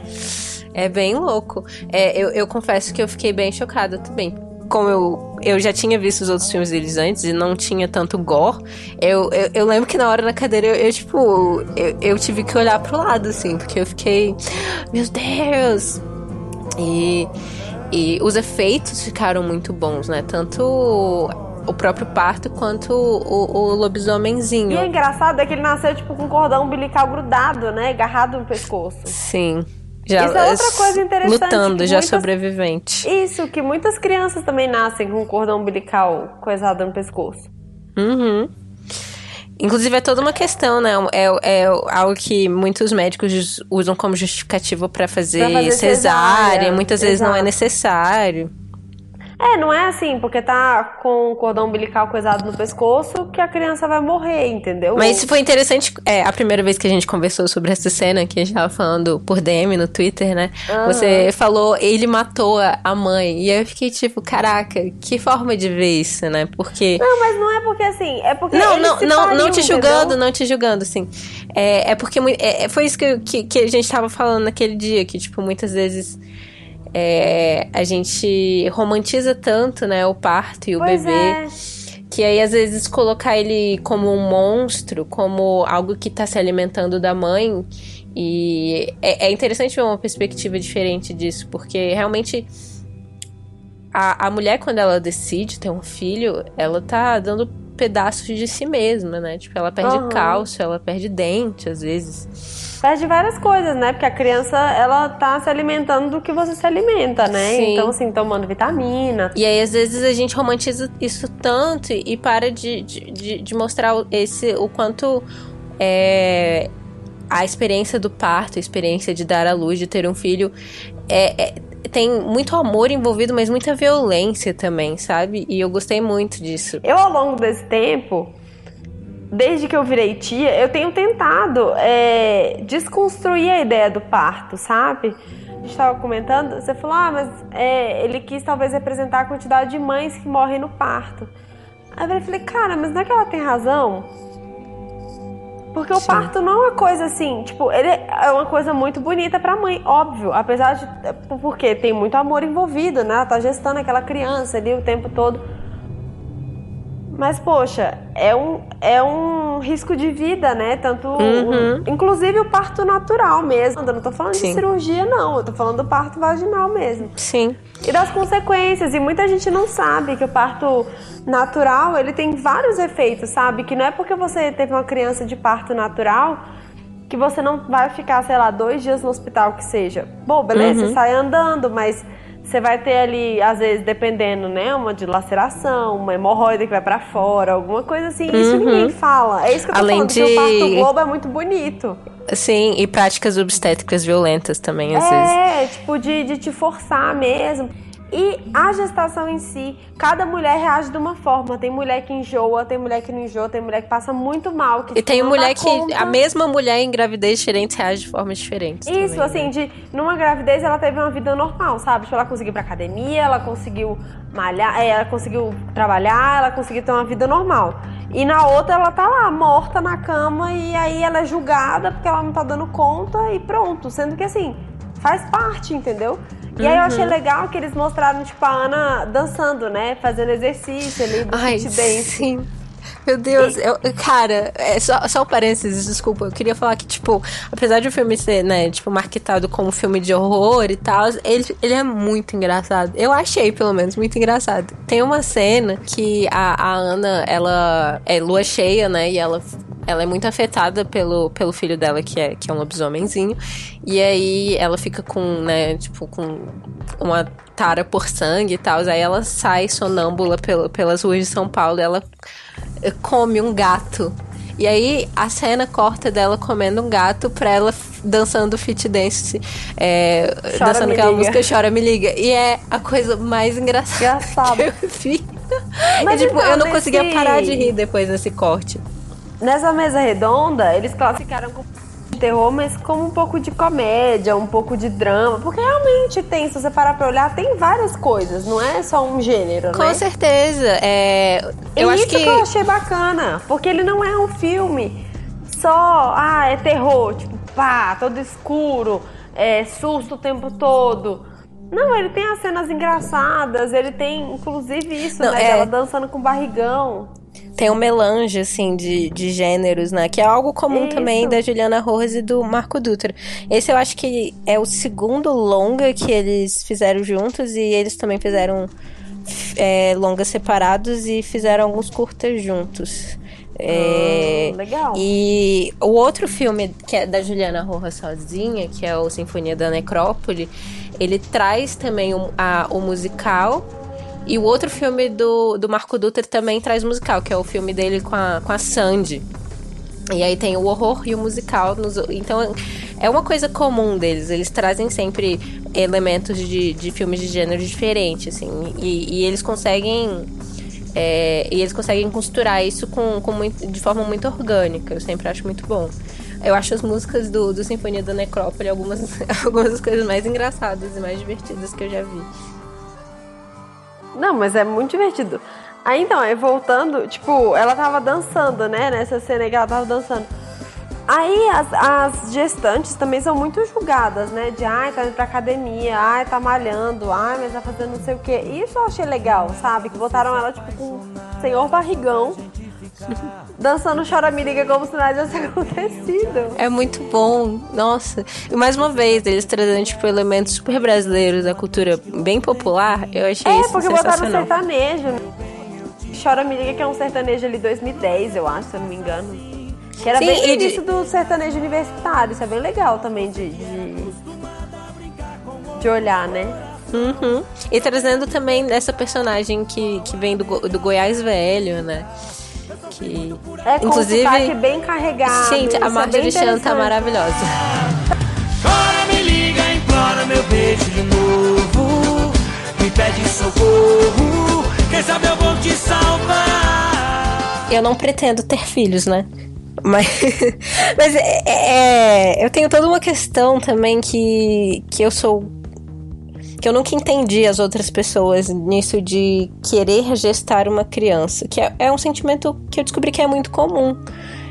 É bem louco. É, eu, eu confesso que eu fiquei bem chocada também. Como eu, eu já tinha visto os outros filmes deles antes e não tinha tanto gore, eu, eu, eu lembro que na hora na cadeira eu, eu, tipo, eu, eu tive que olhar pro lado, assim, porque eu fiquei, meu Deus! E, e os efeitos ficaram muito bons, né? Tanto o próprio parto quanto o, o lobisomemzinho. E é engraçado é que ele nasceu, tipo, com um cordão umbilical grudado, né? Agarrado no pescoço. Sim. Já, Isso é outra coisa interessante, Lutando, já muitas- sobrevivente. Isso, que muitas crianças também nascem com um cordão umbilical coisado no pescoço. Uhum. Inclusive, é toda uma questão, né? É, é algo que muitos médicos usam como justificativo pra fazer, fazer cesárea. cesárea, Muitas vezes não é exato. necessário. É, não é assim, porque tá com o cordão umbilical coisado no pescoço que a criança vai morrer, entendeu? Mas isso foi interessante. É, a primeira vez que a gente conversou sobre essa cena, que a gente tava falando por DM no Twitter, né? Aham. Você falou, ele matou a mãe. E aí eu fiquei tipo, caraca, que forma de ver isso, né? Porque. Não, mas não é porque assim, é porque. Não, não, não, pariu, não te julgando, entendeu? não te julgando, assim. É, é porque é, é- foi isso que, que, que a gente tava falando naquele dia, que, tipo, muitas vezes é, a gente romantiza tanto, né, o parto e o Pois bebê. é. Que aí, às vezes, colocar ele como um monstro, como algo que tá se alimentando da mãe. E é, é interessante ver uma perspectiva diferente disso, porque realmente a, a mulher, quando ela decide ter um filho, ela tá dando pedaços de si mesma, né? Tipo, ela perde Aham. cálcio, ela perde dente, às vezes. Perde várias coisas, né? Porque a criança, ela tá se alimentando do que você se alimenta, né? Sim. Então, assim, tomando vitamina. E aí, às vezes, a gente romantiza isso tanto e para de, de, de- mostrar o- esse, o quanto é, a experiência do parto, a experiência de dar à luz, de ter um filho, é, é- tem muito amor envolvido, mas muita violência também, sabe? E eu gostei muito disso. Eu, ao longo desse tempo, desde que eu virei tia, eu tenho tentado é, desconstruir a ideia do parto, sabe? A gente estava comentando, você falou, ah, mas é, ele quis talvez representar a quantidade de mães que morrem no parto. Aí eu falei, cara, mas não é que ela tem razão? Porque o Sim. parto não é uma coisa assim, tipo, ele é uma coisa muito bonita pra mãe, óbvio. Apesar de. Porque tem muito amor envolvido, né? Ela tá gestando aquela criança ali o tempo todo. Mas, poxa, é um, é um risco de vida, né? Tanto. Uhum. inclusive o parto natural mesmo. Eu não tô falando Sim. de cirurgia, não. Eu tô falando do parto vaginal mesmo. Sim. E das consequências. E muita gente não sabe que o parto natural, ele tem vários efeitos, sabe? Que não é porque você teve uma criança de parto natural que você não vai ficar, sei lá, dois dias no hospital que seja. Bom, beleza, Uhum. você sai andando, mas você vai ter ali, às vezes, dependendo, né? Uma dilaceração, uma hemorroida que vai pra fora, alguma coisa assim. Isso Uhum. ninguém fala. É isso que eu tô Além falando, que de- o parto globo é muito bonito. Sim, e práticas obstétricas violentas também, às vezes. É, tipo, de, de te forçar mesmo. E a gestação em si, cada mulher reage de uma forma. Tem mulher que enjoa, tem mulher que não enjoa, tem mulher que passa muito mal. Que, E tem mulher que. conta. A mesma mulher em gravidez diferente reage de formas diferentes. Isso, também, né? assim, de numa gravidez ela teve uma vida normal, sabe? Tipo, ela conseguiu ir pra academia, ela conseguiu malhar, é, ela conseguiu trabalhar, ela conseguiu ter uma vida normal. E na outra ela tá lá, morta na cama, e aí ela é julgada porque ela não tá dando conta e pronto. Sendo que assim, faz parte, entendeu? E aí eu Uhum. achei legal que eles mostraram, tipo, a Ana dançando, né? Fazendo exercício ali do Ai, dance. sim. Meu Deus, eu, cara, é só, só um parênteses, desculpa. Eu queria falar que, tipo, apesar de o filme ser, né, tipo, marketado como filme de horror e tal, ele, ele é muito engraçado. Eu achei, pelo menos, muito engraçado. Tem uma cena que a, a Ana, ela é lua cheia, né, e ela ela é muito afetada pelo, pelo filho dela, que é, que é um lobisomemzinho. E aí ela fica com, né, tipo, com uma tara por sangue e tal. Aí ela sai sonâmbula pelo, pelas ruas de São Paulo e ela eh, come um gato. E aí a cena corta dela comendo um gato pra ela dançando fit dance, é, Chora, dançando aquela Liga. música Chora Me Liga. E é a coisa mais engraçada Engraçado. que eu vi. Mas E, tipo, então, eu não nesse- conseguia parar de rir depois desse corte. Nessa mesa redonda, eles classificaram como terror, mas como um pouco de comédia, um pouco de drama. Porque realmente tem, se você parar pra olhar, tem várias coisas, não é só um gênero, Com né? certeza. É, eu e acho isso que. que eu achei bacana, porque ele não é um filme só, ah, é terror, tipo, pá, todo escuro, é susto o tempo todo. Não, ele tem as cenas engraçadas, ele tem, inclusive, isso, Não, né? é. Ela dançando com barrigão. Tem um melange, assim, de, de gêneros, né? Que é algo comum Isso. também da Juliana Rojas e do Marco Dutra. Esse eu acho que é o segundo longa que eles fizeram juntos e eles também fizeram é, longas separados e fizeram alguns curtas juntos. É, Ah, legal. E o outro filme que é da Juliana Rojas sozinha, que é o Sinfonia da Necrópole, ele traz também o, a- o musical. E o outro filme do, do Marco Dutra também traz musical, que é o filme dele com a, com a Sandy. E aí tem o horror e o musical. nos- então é uma coisa comum deles. Eles trazem sempre elementos de, de filmes de gênero diferentes, assim. E, e eles conseguem. é, e eles conseguem costurar isso com, com muito- de forma muito orgânica. Eu sempre acho muito bom. Eu acho as músicas do, do Sinfonia da Necrópole algumas, algumas das coisas mais engraçadas e mais divertidas que eu já vi. Não, mas é muito divertido. Aí então, aí voltando, tipo, ela tava dançando, né? Nessa cena que ela tava dançando. Aí as, as gestantes também são muito julgadas, né? De ai, tá indo pra academia, ai, tá malhando, ai, mas tá fazendo não sei o quê. Isso eu achei legal, sabe? Que botaram ela, tipo, com senhor barrigão, dançando chora-me-liga como se nada tivesse acontecido. É muito bom, nossa. E mais uma vez, eles trazendo, tipo, elementos super brasileiros da cultura bem popular, eu achei É, isso porque botaram sertanejo. né? Chora Me Liga, que é um sertanejo ali 2010, eu acho, se eu não me engano. Que era Sim, bem no e de- início do sertanejo universitário. Isso é bem legal também de, de, de olhar, né? Uhum. E trazendo também essa personagem que, que vem do, Go- do Goiás Velho, né? Que, É com inclusive, um sotaque bem carregado. gente, a é Marjorie bem Chan tá maravilhosa. Chora, me liga, implora meu beijo de novo. Me pede socorro. Quem sabe eu vou te salvar. Eu não pretendo ter filhos, né? Mas, mas é, é- eu tenho toda uma questão também que, que eu sou. Que eu nunca entendi as outras pessoas nisso de querer gestar uma criança. Que é, é um sentimento que eu descobri que é muito comum.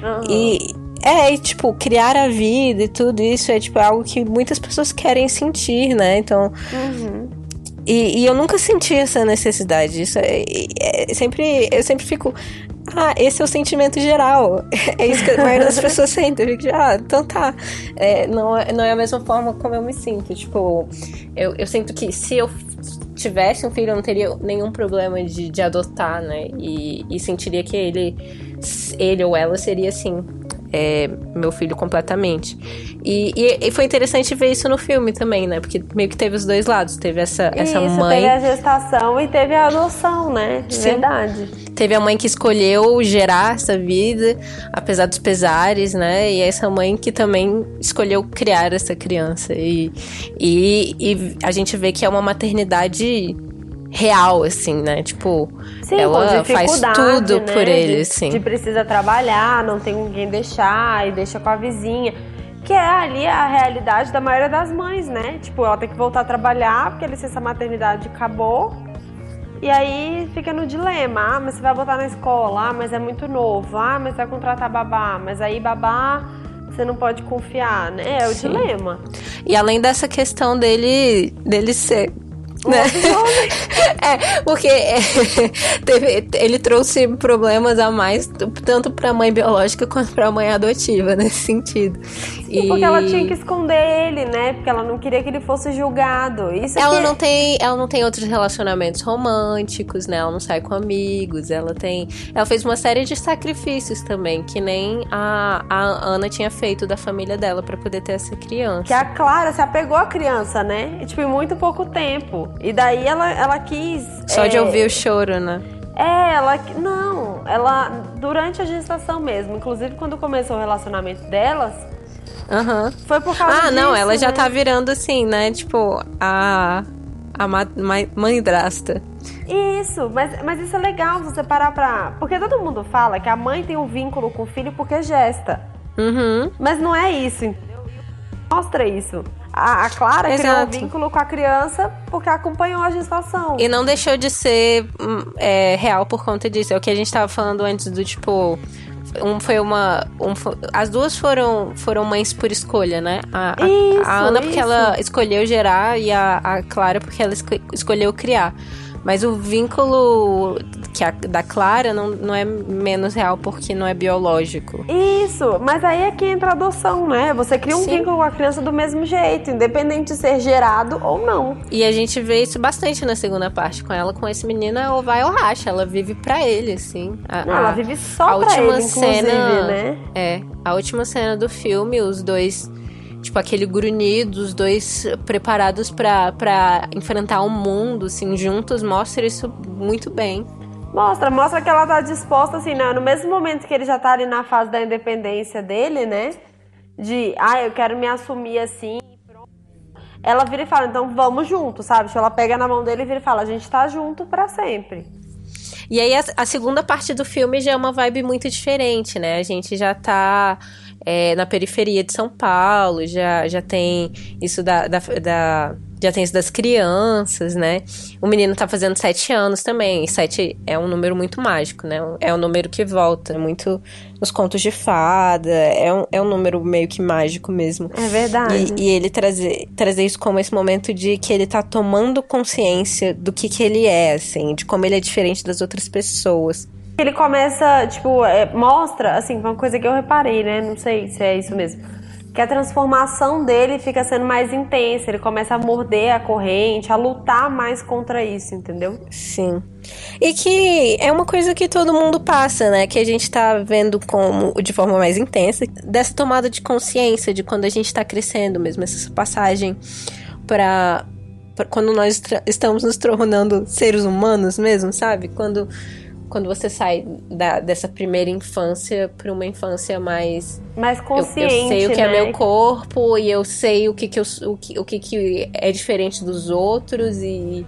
Aham. E é, e, tipo, criar a vida e tudo isso é tipo algo que muitas pessoas querem sentir, né? Então. E, e eu nunca senti essa necessidade. Isso é, é- é sempre, eu sempre fico. Ah, esse é o sentimento geral. É isso que a maioria das pessoas sente. Eu fico, de, ah, então tá. É, não, é, não é a mesma forma como eu me sinto. Tipo, eu, eu sinto que se eu tivesse um filho, eu não teria nenhum problema de, de adotar, né? E, e sentiria que ele, ele ou ela seria assim. é, meu filho completamente. E, e, e foi interessante ver isso no filme também, né? Porque meio que teve os dois lados. Teve essa, essa Isso, mãe. teve a gestação e teve a adoção, né? Sim. Verdade. Teve a mãe que escolheu gerar essa vida, apesar dos pesares, né? E essa mãe que também escolheu criar essa criança. E, e, e a gente vê que é uma maternidade real, assim, né? Tipo, Sim, ela faz tudo né? por ele, de, assim. De precisa trabalhar, não tem ninguém deixar e deixa com a vizinha. Que é ali a realidade da maioria das mães, né? Tipo, ela tem que voltar a trabalhar porque a licença maternidade acabou. E aí fica no dilema, ah, mas você vai botar na escola, ah, mas é muito novo, ah, mas vai contratar babá, mas aí babá você não pode confiar, né? É o Sim. dilema. E além dessa questão dele, dele ser. Né? é, porque é, teve- ele trouxe problemas a mais, tanto pra mãe biológica quanto pra mãe adotiva, nesse sentido. E porque ela tinha que esconder ele, né? Porque ela não queria que ele fosse julgado. Isso Ela que... não tem, ela não tem outros relacionamentos românticos, né? Ela não sai com amigos, ela tem, ela fez uma série de sacrifícios também, que nem a, a Ana tinha feito da família dela pra poder ter essa criança. Que a Clara se apegou à criança, né? E, tipo, em muito pouco tempo. E daí ela, ela quis. Só de é, ouvir o choro, né? É, ela. Não, ela. Durante a gestação mesmo. Inclusive, quando começou o relacionamento delas, Aham. foi por causa Ah, não, disso, ela já né? tá virando assim, né? Tipo, a a ma- ma-. Isso, mas, mas isso é legal você parar pra. Porque todo mundo fala que a mãe tem um vínculo com o filho porque gesta. Uhum. Mas não é isso, entendeu? Mostra isso. A, a Clara criou um Exato. vínculo com a criança porque acompanhou a gestação. E não deixou de ser hum, é, real por conta disso. É o que a gente tava falando antes do tipo. Um foi uma. Um, as duas foram, foram mães por escolha, né? A, a, Isso, a Ana porque isso. ela escolheu gerar e a, a Clara porque ela esco- escolheu criar. Mas o vínculo que a, da Clara não, não é menos real porque não é biológico. Isso, mas aí é que entra a adoção, né? Você cria um Sim. vínculo com a criança do mesmo jeito, independente de ser gerado ou não. E a gente vê isso bastante na segunda parte. Com ela, com esse menino, ou vai ou racha. Ela vive pra ele, assim. A- Não, a- ela vive só a pra última ele, cena, né? É, a última cena do filme, os dois, tipo, aquele grunhido, os dois preparados pra enfrentar o mundo, assim, juntos, mostra isso muito bem. Mostra, mostra que ela tá disposta, assim, né? no mesmo momento que ele já tá ali na fase da independência dele, né? De, ah, eu quero me assumir assim. Ela vira e fala, então vamos junto, sabe? Tipo, Ela pega na mão dele e vira e fala, a gente tá junto pra sempre. E aí a, a segunda parte do filme já é uma vibe muito diferente, né? A gente já tá é, na periferia de São Paulo, já, já tem isso da, da, da- Já tem isso das crianças, né? O menino tá fazendo sete anos também. E sete é um número muito mágico, né? É um número que volta muito nos contos de fada. É um, é um número meio que mágico mesmo. É verdade. E, e ele trazer, trazer isso como esse momento de que ele tá tomando consciência do que, que ele é, assim, de como ele é diferente das outras pessoas. Ele começa, tipo, é, mostra, assim, uma coisa que eu reparei, né? Não sei se é isso mesmo. Que a transformação dele fica sendo mais intensa. Ele começa a morder a corrente, a lutar mais contra isso, entendeu? Sim. E que é uma coisa que todo mundo passa, né? Que a gente tá vendo como de forma mais intensa, dessa tomada de consciência de quando a gente tá crescendo mesmo, essa passagem pra quando nós estamos nos tornando seres humanos mesmo, sabe? Quando, quando você sai da, dessa primeira infância pra uma infância mais Mais eu, consciente, eu sei o que né? é meu corpo e eu sei o que que, eu, o que, o que que é diferente dos outros e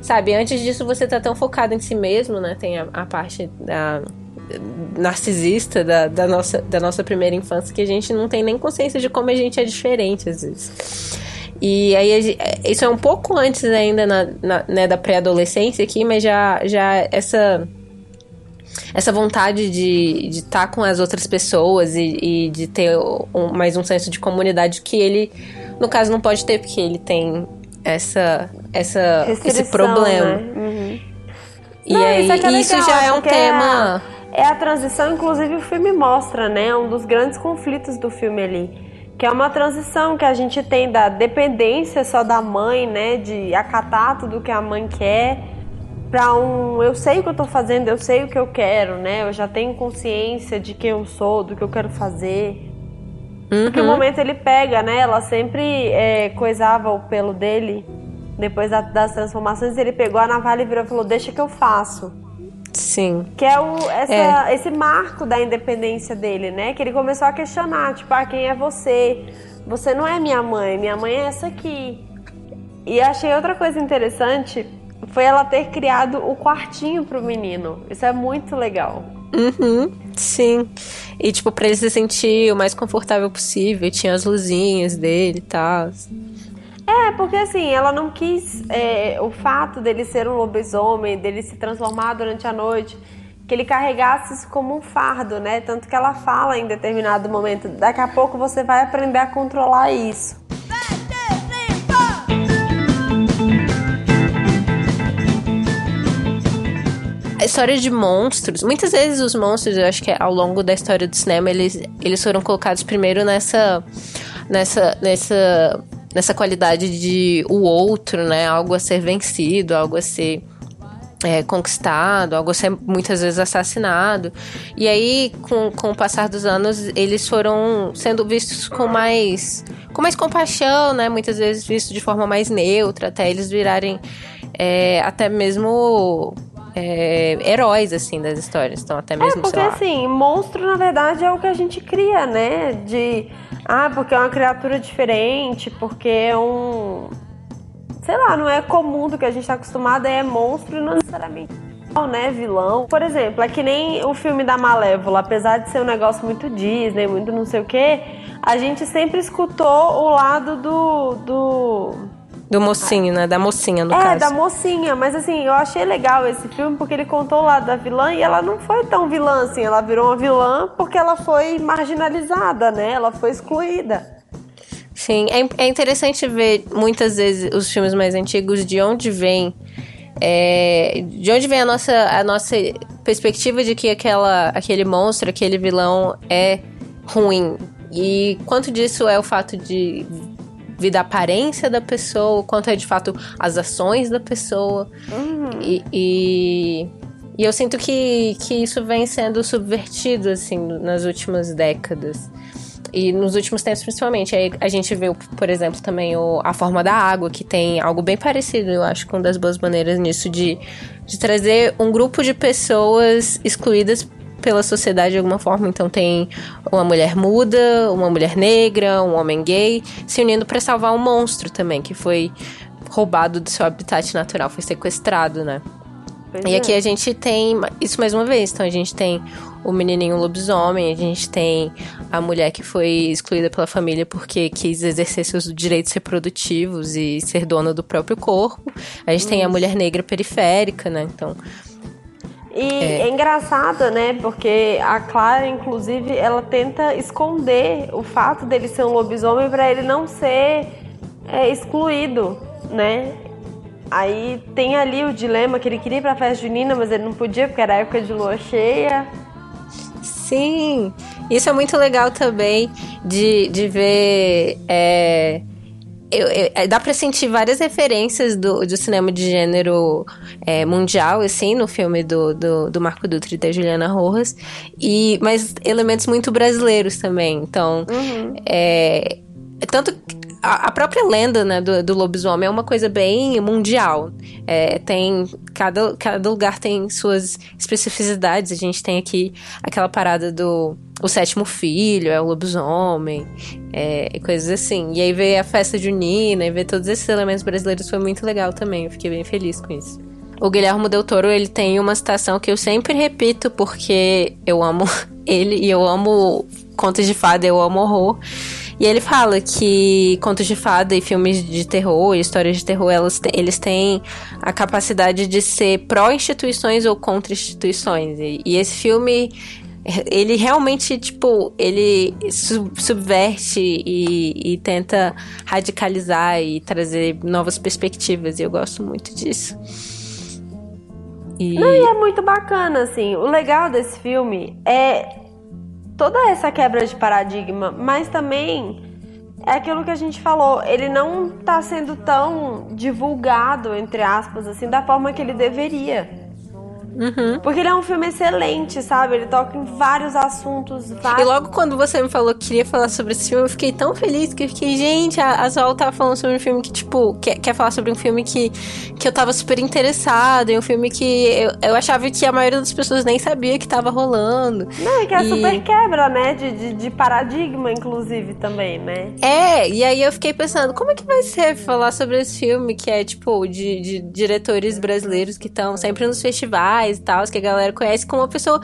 sabe antes disso você tá tão focado em si mesmo né tem a, a parte da narcisista da, da nossa da nossa primeira infância que a gente não tem nem consciência de como a gente é diferente às vezes e aí gen- isso é um pouco antes ainda na, na- né, da pré-adolescência aqui mas já já essa essa vontade de estar com as outras pessoas e, e de ter um- mais um senso de comunidade que ele, no caso, não pode ter, porque ele tem essa, essa esse problema. né? Uhum. E Não, aí, isso é é isso legal, já é um tema. É a transição, inclusive o filme mostra, né? Um dos grandes conflitos do filme ali. Que é uma transição que a gente tem da dependência só da mãe, né? De acatar tudo que a mãe quer, pra um eu sei o que eu tô fazendo, eu sei o que eu quero, né? Eu já tenho consciência de quem eu sou, do que eu quero fazer. Porque o Uhum. momento ele pega, né? Ela sempre é, coisava o pelo dele. Depois da- das transformações, ele pegou a navalha e virou e falou: Deixa que eu faço. Sim. Que é, o, essa- esse marco da independência dele, né? Que ele começou a questionar, tipo, ah, quem é você? Você não é minha mãe, minha mãe é essa aqui. E achei outra coisa interessante, foi ela ter criado o quartinho pro menino. Isso é muito legal. Uhum, sim. E, tipo, pra ele se sentir o mais confortável possível, tinha as luzinhas dele e tal. É, porque assim, ela não quis é, o fato dele ser um lobisomem, dele se transformar durante a noite, que ele carregasse isso como um fardo, né? Tanto que ela fala em determinado momento, daqui a pouco você vai aprender a controlar isso. História de monstros, muitas vezes os monstros, eu acho que ao longo da história do cinema, eles, eles foram colocados primeiro nessa nessa nessa nessa qualidade de o outro, né, algo a ser vencido, algo a ser é, conquistado, algo a ser muitas vezes assassinado. E aí, com, com o passar dos anos, eles foram sendo vistos com mais com mais compaixão, né, muitas vezes vistos de forma mais neutra, até eles virarem é, até mesmo é, heróis, assim, das histórias. Então, até mesmo, é, porque lá... assim, monstro na verdade é o que a gente cria, né? De. Ah, porque é uma criatura diferente, porque é um. Sei lá, não é comum do que a gente tá acostumado, é monstro e não necessariamente né, vilão. Por exemplo, é que nem o filme da Malévola, apesar de ser um negócio muito Disney, muito não sei o que, a gente sempre escutou o lado do, do Do mocinho, né? Da mocinha, no é, caso. da mocinha, mas assim, eu achei legal esse filme porque ele contou lado da vilã e ela não foi tão vilã assim, ela virou uma vilã porque ela foi marginalizada, né? Ela foi excluída. Sim, é, é interessante ver muitas vezes os filmes mais antigos de onde vem. é, de onde vem a nossa, a nossa perspectiva de que aquela, aquele monstro, aquele vilão é ruim. E quanto disso é o fato de vir da aparência da pessoa, quanto é de fato as ações da pessoa. E, e, e eu sinto que, que isso vem sendo subvertido, assim, nas últimas décadas. E nos últimos tempos, principalmente. Aí a gente vê, por exemplo, também o, a forma da água, que tem algo bem parecido, eu acho, com das boas maneiras nisso, de, de trazer um grupo de pessoas excluídas pela sociedade de alguma forma. Então tem uma mulher muda, uma mulher negra, um homem gay, se unindo para salvar um monstro também, que foi roubado do seu habitat natural, foi sequestrado, né? Pois E é. aqui a gente tem isso mais uma vez. Então a gente tem o menininho lobisomem, a gente tem a mulher que foi excluída pela família porque quis exercer seus direitos reprodutivos e ser dona do próprio corpo. A gente tem a mulher negra periférica, né? Então, E é. engraçado, né? Porque a Clara, inclusive, ela tenta esconder o fato dele ser um lobisomem para ele não ser é, excluído, né? Aí tem ali o dilema que ele queria ir pra festa junina, mas ele não podia porque era época de lua cheia. sim, isso é muito legal também de, de ver. é, eu- eu- é, dá pra sentir várias referências do, do cinema de gênero é, mundial, assim, no filme do, do, do Marco Dutra e da Juliana Rojas, e, mas elementos muito brasileiros também. Então, é, tanto a, a própria lenda né, do, do lobisomem é uma coisa bem mundial. É, tem cada, cada lugar tem suas especificidades. A gente tem aqui aquela parada do o sétimo filho é o lobisomem, é, e coisas assim. E aí ver a festa junina e ver todos esses elementos brasileiros foi muito legal também. Eu fiquei bem feliz com isso. O Guilherme Del Toro, ele tem uma citação que eu sempre repito porque eu amo ele e eu amo contos de fada, eu amo horror. E ele fala que contos de fada e filmes de terror, e histórias de terror, elas eles têm a capacidade de ser pró-instituições ou contra-instituições. E, e esse filme, ele realmente, tipo, ele su- subverte e, e tenta radicalizar e trazer novas perspectivas. E eu gosto muito disso. E... E é muito bacana, assim. O legal desse filme é toda essa quebra de paradigma, mas também é aquilo que a gente falou. Ele não tá sendo tão divulgado, entre aspas, assim, da forma que ele deveria. Uhum. Porque ele é um filme excelente, sabe? Ele toca em vários assuntos. E Vários... logo quando você me falou que queria falar sobre esse filme, eu fiquei tão feliz que eu fiquei, gente, a, a tava falando sobre um filme que, tipo, quer, quer falar sobre um filme que, que eu tava super interessada, e um filme que eu, eu achava que a maioria das pessoas nem sabia que tava rolando. Não, e que é E- super quebra, né? De, de, de paradigma, inclusive, também, né? É, e aí eu fiquei pensando, como é que vai ser falar sobre esse filme que é, tipo, de, de diretores brasileiros que estão sempre nos festivais e tal, que a galera conhece, com uma pessoa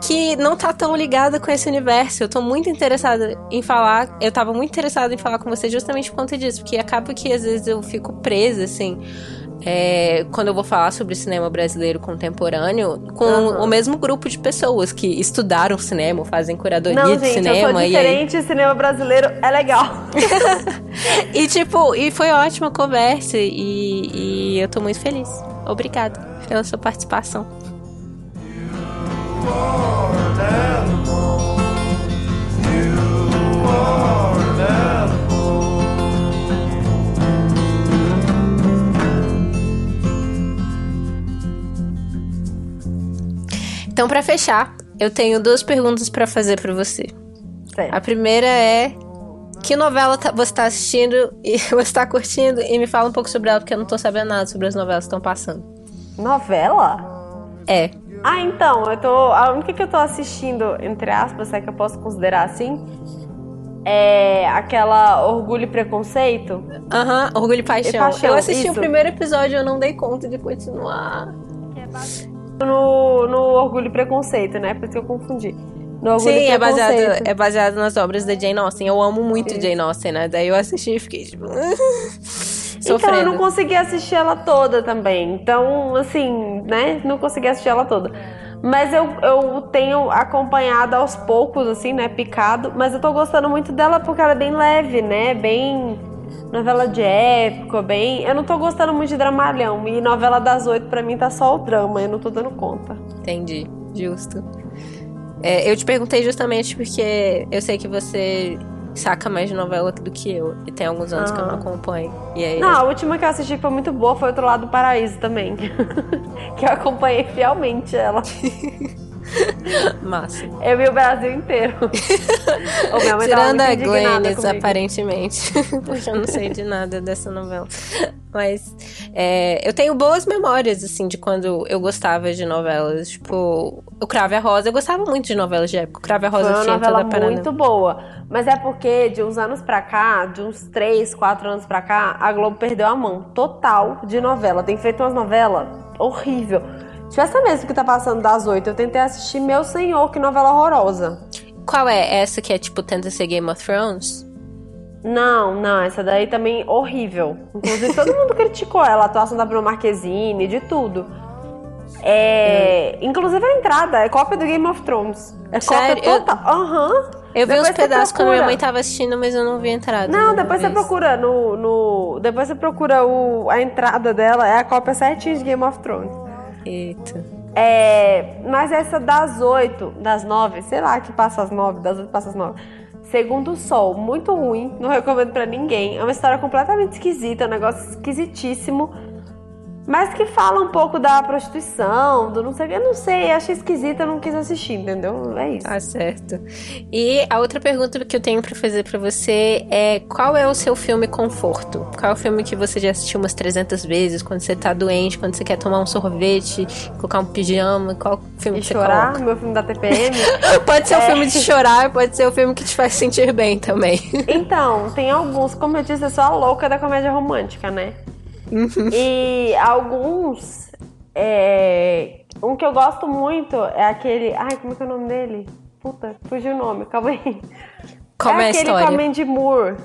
que não tá tão ligada com esse universo. Eu tô muito interessada em falar, eu tava muito interessada em falar com você justamente por conta disso, porque acaba que às vezes eu fico presa, assim. é, quando eu vou falar sobre cinema brasileiro contemporâneo, com Aham. o mesmo grupo de pessoas que estudaram cinema, fazem curadoria Não, de gente, cinema. eu sou e aí- diferente, cinema brasileiro é legal. e tipo, e foi ótima conversa e, e eu tô muito feliz. Obrigada pela sua participação. Então, pra fechar, eu tenho duas perguntas pra fazer pra você. Certo. A primeira é que novela tá- você tá assistindo e você tá curtindo e me fala um pouco sobre ela porque eu não tô sabendo nada sobre as novelas que estão passando. Novela? É. Ah, então, eu tô. A única que eu tô assistindo, entre aspas, é que eu posso considerar assim, é aquela Orgulho e Preconceito. Aham, Orgulho e Paixão. E Paixão, eu assisti o isso. primeiro episódio e eu não dei conta de continuar. No, no Orgulho e Preconceito, né? Por isso que eu confundi. No Orgulho Sim, e é baseado, é baseado nas obras da Jane Austen. Eu amo muito Isso. Jane Austen, né? Daí eu assisti e fiquei tipo. sofrendo. Então, eu não consegui assistir ela toda também. Então, assim, né? Não consegui assistir ela toda. Mas eu, eu tenho acompanhado aos poucos, assim, né? Picado. Mas eu tô gostando muito dela porque ela é bem leve, né? Bem novela de época, bem. Eu não tô gostando muito de dramalhão. E novela das oito, pra mim, tá só o drama. Eu não tô dando conta. Entendi, justo. É, eu te perguntei justamente porque eu sei que você saca mais de novela do que eu. E tem alguns anos que eu não acompanho. E aí, Não, a última que eu assisti que foi muito boa foi Outro Lado do Paraíso também. que eu acompanhei fielmente ela. massa. Eu vi o Brasil inteiro. Minha mãe Tirando a Glennis, aparentemente. porque eu não sei de nada dessa novela. Mas é, eu tenho boas memórias, assim, de quando eu gostava de novelas. Tipo, o Crave a Rosa. Eu gostava muito de novelas de época. O Crave a Rosa Foi uma tinha novela toda a parada. muito boa. Mas é porque de uns anos pra cá, de uns 3, 4 anos pra cá, a Globo perdeu a mão total de novela. Tem feito umas novelas horrível. Tipo essa mesmo que tá passando das 8, eu tentei assistir Meu Senhor, que novela horrorosa. Qual é? Essa que é, tipo, tenta ser Game of Thrones? Não, não, essa daí também horrível. Inclusive, todo mundo criticou ela, a atuação da Bruna Marquezine, de tudo. É. Inclusive a entrada é cópia do Game of Thrones. É Sério? cópia Eu- total. Aham. Eu vi Depois uns você pedaços quando minha mãe tava assistindo, mas eu não vi a entrada. Não, depois você vez. procura no, no. Depois você procura o, a entrada dela, é a cópia certinha de Game of Thrones. Eita. É, mas essa das 8, das 9, sei lá que passa as 9, das 8 passa as 9. Segundo o Sol, muito ruim, não recomendo pra ninguém. É uma história completamente esquisita, um negócio esquisitíssimo. Mas que fala um pouco da prostituição, do não sei o que, eu não sei, achei esquisita, não quis assistir, entendeu? É isso. Tá certo. E a outra pergunta que eu tenho pra fazer pra você é qual é o seu filme conforto? Qual é o filme que você já assistiu umas 300 vezes quando você tá doente, quando você quer tomar um sorvete, colocar um pijama? Qual filme E que você chorar, coloca? meu filme da TPM. Pode ser o É. filme de chorar, pode ser o filme que te faz sentir bem também. Então, tem alguns, como eu disse, eu sou a louca da comédia romântica, né? E alguns. é, Um que eu gosto muito é aquele. Ai, como é que é o nome dele? Puta, fugiu o nome, calma aí. Como é, a aquele história? a Mandy Moore.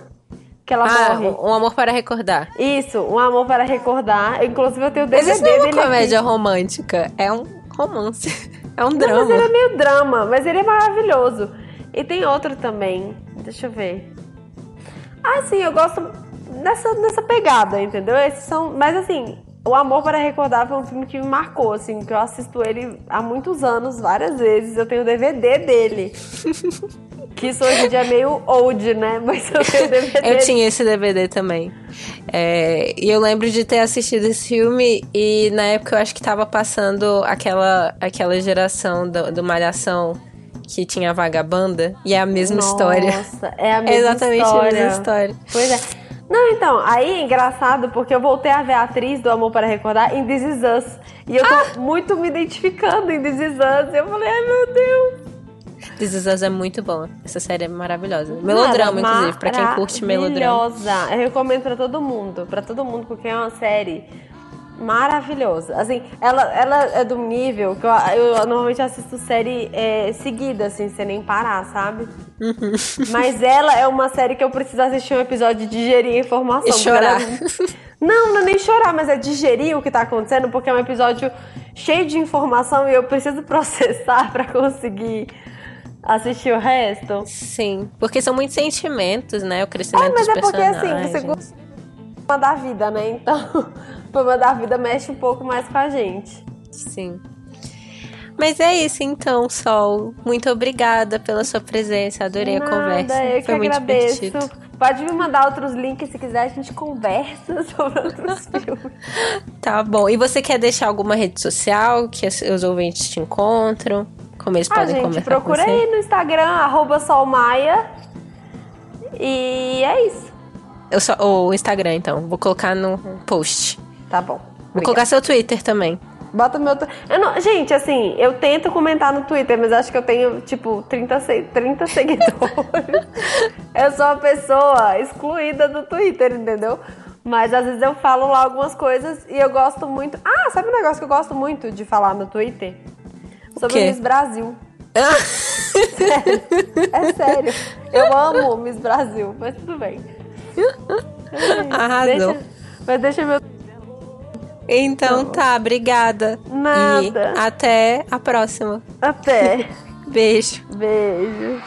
Que ela ah, morre. Um Amor para Recordar. Isso, Um Amor para Recordar. Inclusive eu tenho o Mas DVD isso não é uma comédia aqui. romântica, é um romance. É um Não, drama. mas ele é meio drama, mas ele é maravilhoso. E tem outro também. Deixa eu ver. Ah, sim, eu gosto dessa, dessa pegada, entendeu? Esses são. Mas assim, O Amor para Recordar foi um filme que me marcou, assim, que eu assisto ele há muitos anos, várias vezes. Eu tenho o DVD dele. que isso hoje em dia é meio old, né? Mas eu tenho DVD Eu tinha esse DVD também. É, e eu lembro de ter assistido esse filme e na época eu acho que tava passando aquela, aquela geração do, do Malhação que tinha vagabanda e é a mesma história. Nossa, é a É mesma exatamente história. a mesma história. Pois é. Não, então, aí é engraçado porque eu voltei a ver a atriz do Amor para Recordar em This Is Us. E eu tô Ah! muito me identificando em This Is Us. E eu falei, ai meu Deus. This Is Us é muito bom. Essa série é maravilhosa. Melodrama, Cara, inclusive, pra quem curte melodrama. Maravilhosa. Eu recomendo pra todo mundo. Pra todo mundo, porque é uma série maravilhosa. Assim, ela, ela é do nível que eu, eu normalmente assisto série é, seguida, assim, sem nem parar, sabe? Uhum. Mas ela é uma série que eu preciso assistir um episódio e digerir a informação. E ela chorar. é- Não, não é nem chorar, mas é digerir o que tá acontecendo, porque é um episódio cheio de informação e eu preciso processar pra conseguir assistir o resto. Sim, porque são muitos sentimentos, né? O É, crescimento mas dos é porque assim, você problema da vida, né? Então, o problema da vida mexe um pouco mais com a gente. Sim. Mas é isso então, Sol. Muito obrigada pela sua presença. Adorei a Nada, conversa. eu que Foi muito agradeço. divertido. Pode me mandar outros links se quiser, a gente conversa sobre outros filmes. Tá bom. E você quer deixar alguma rede social que os os ouvintes te encontram? Como eles Ah, podem gente, conversar procura com você? aí no Instagram, arroba solmaia. E é isso. Eu só, o Instagram, então. Vou colocar no post. Tá bom. Vou Obrigada. colocar seu Twitter também. Bota meu. Eu não... Gente, assim, eu tento comentar no Twitter, mas acho que eu tenho, tipo, 30, se... 30 seguidores. eu sou uma pessoa excluída do Twitter, entendeu? Mas às vezes eu falo lá algumas coisas e eu gosto muito. Ah, sabe um negócio que eu gosto muito de falar no Twitter? Sobre o? Miss Brasil. Sério. É sério. Eu amo Miss Brasil, mas tudo bem. Arrasou. Deixa, mas deixa meu. Então Não. tá, obrigada. Nada. E até a próxima. Até. Beijo. Beijo.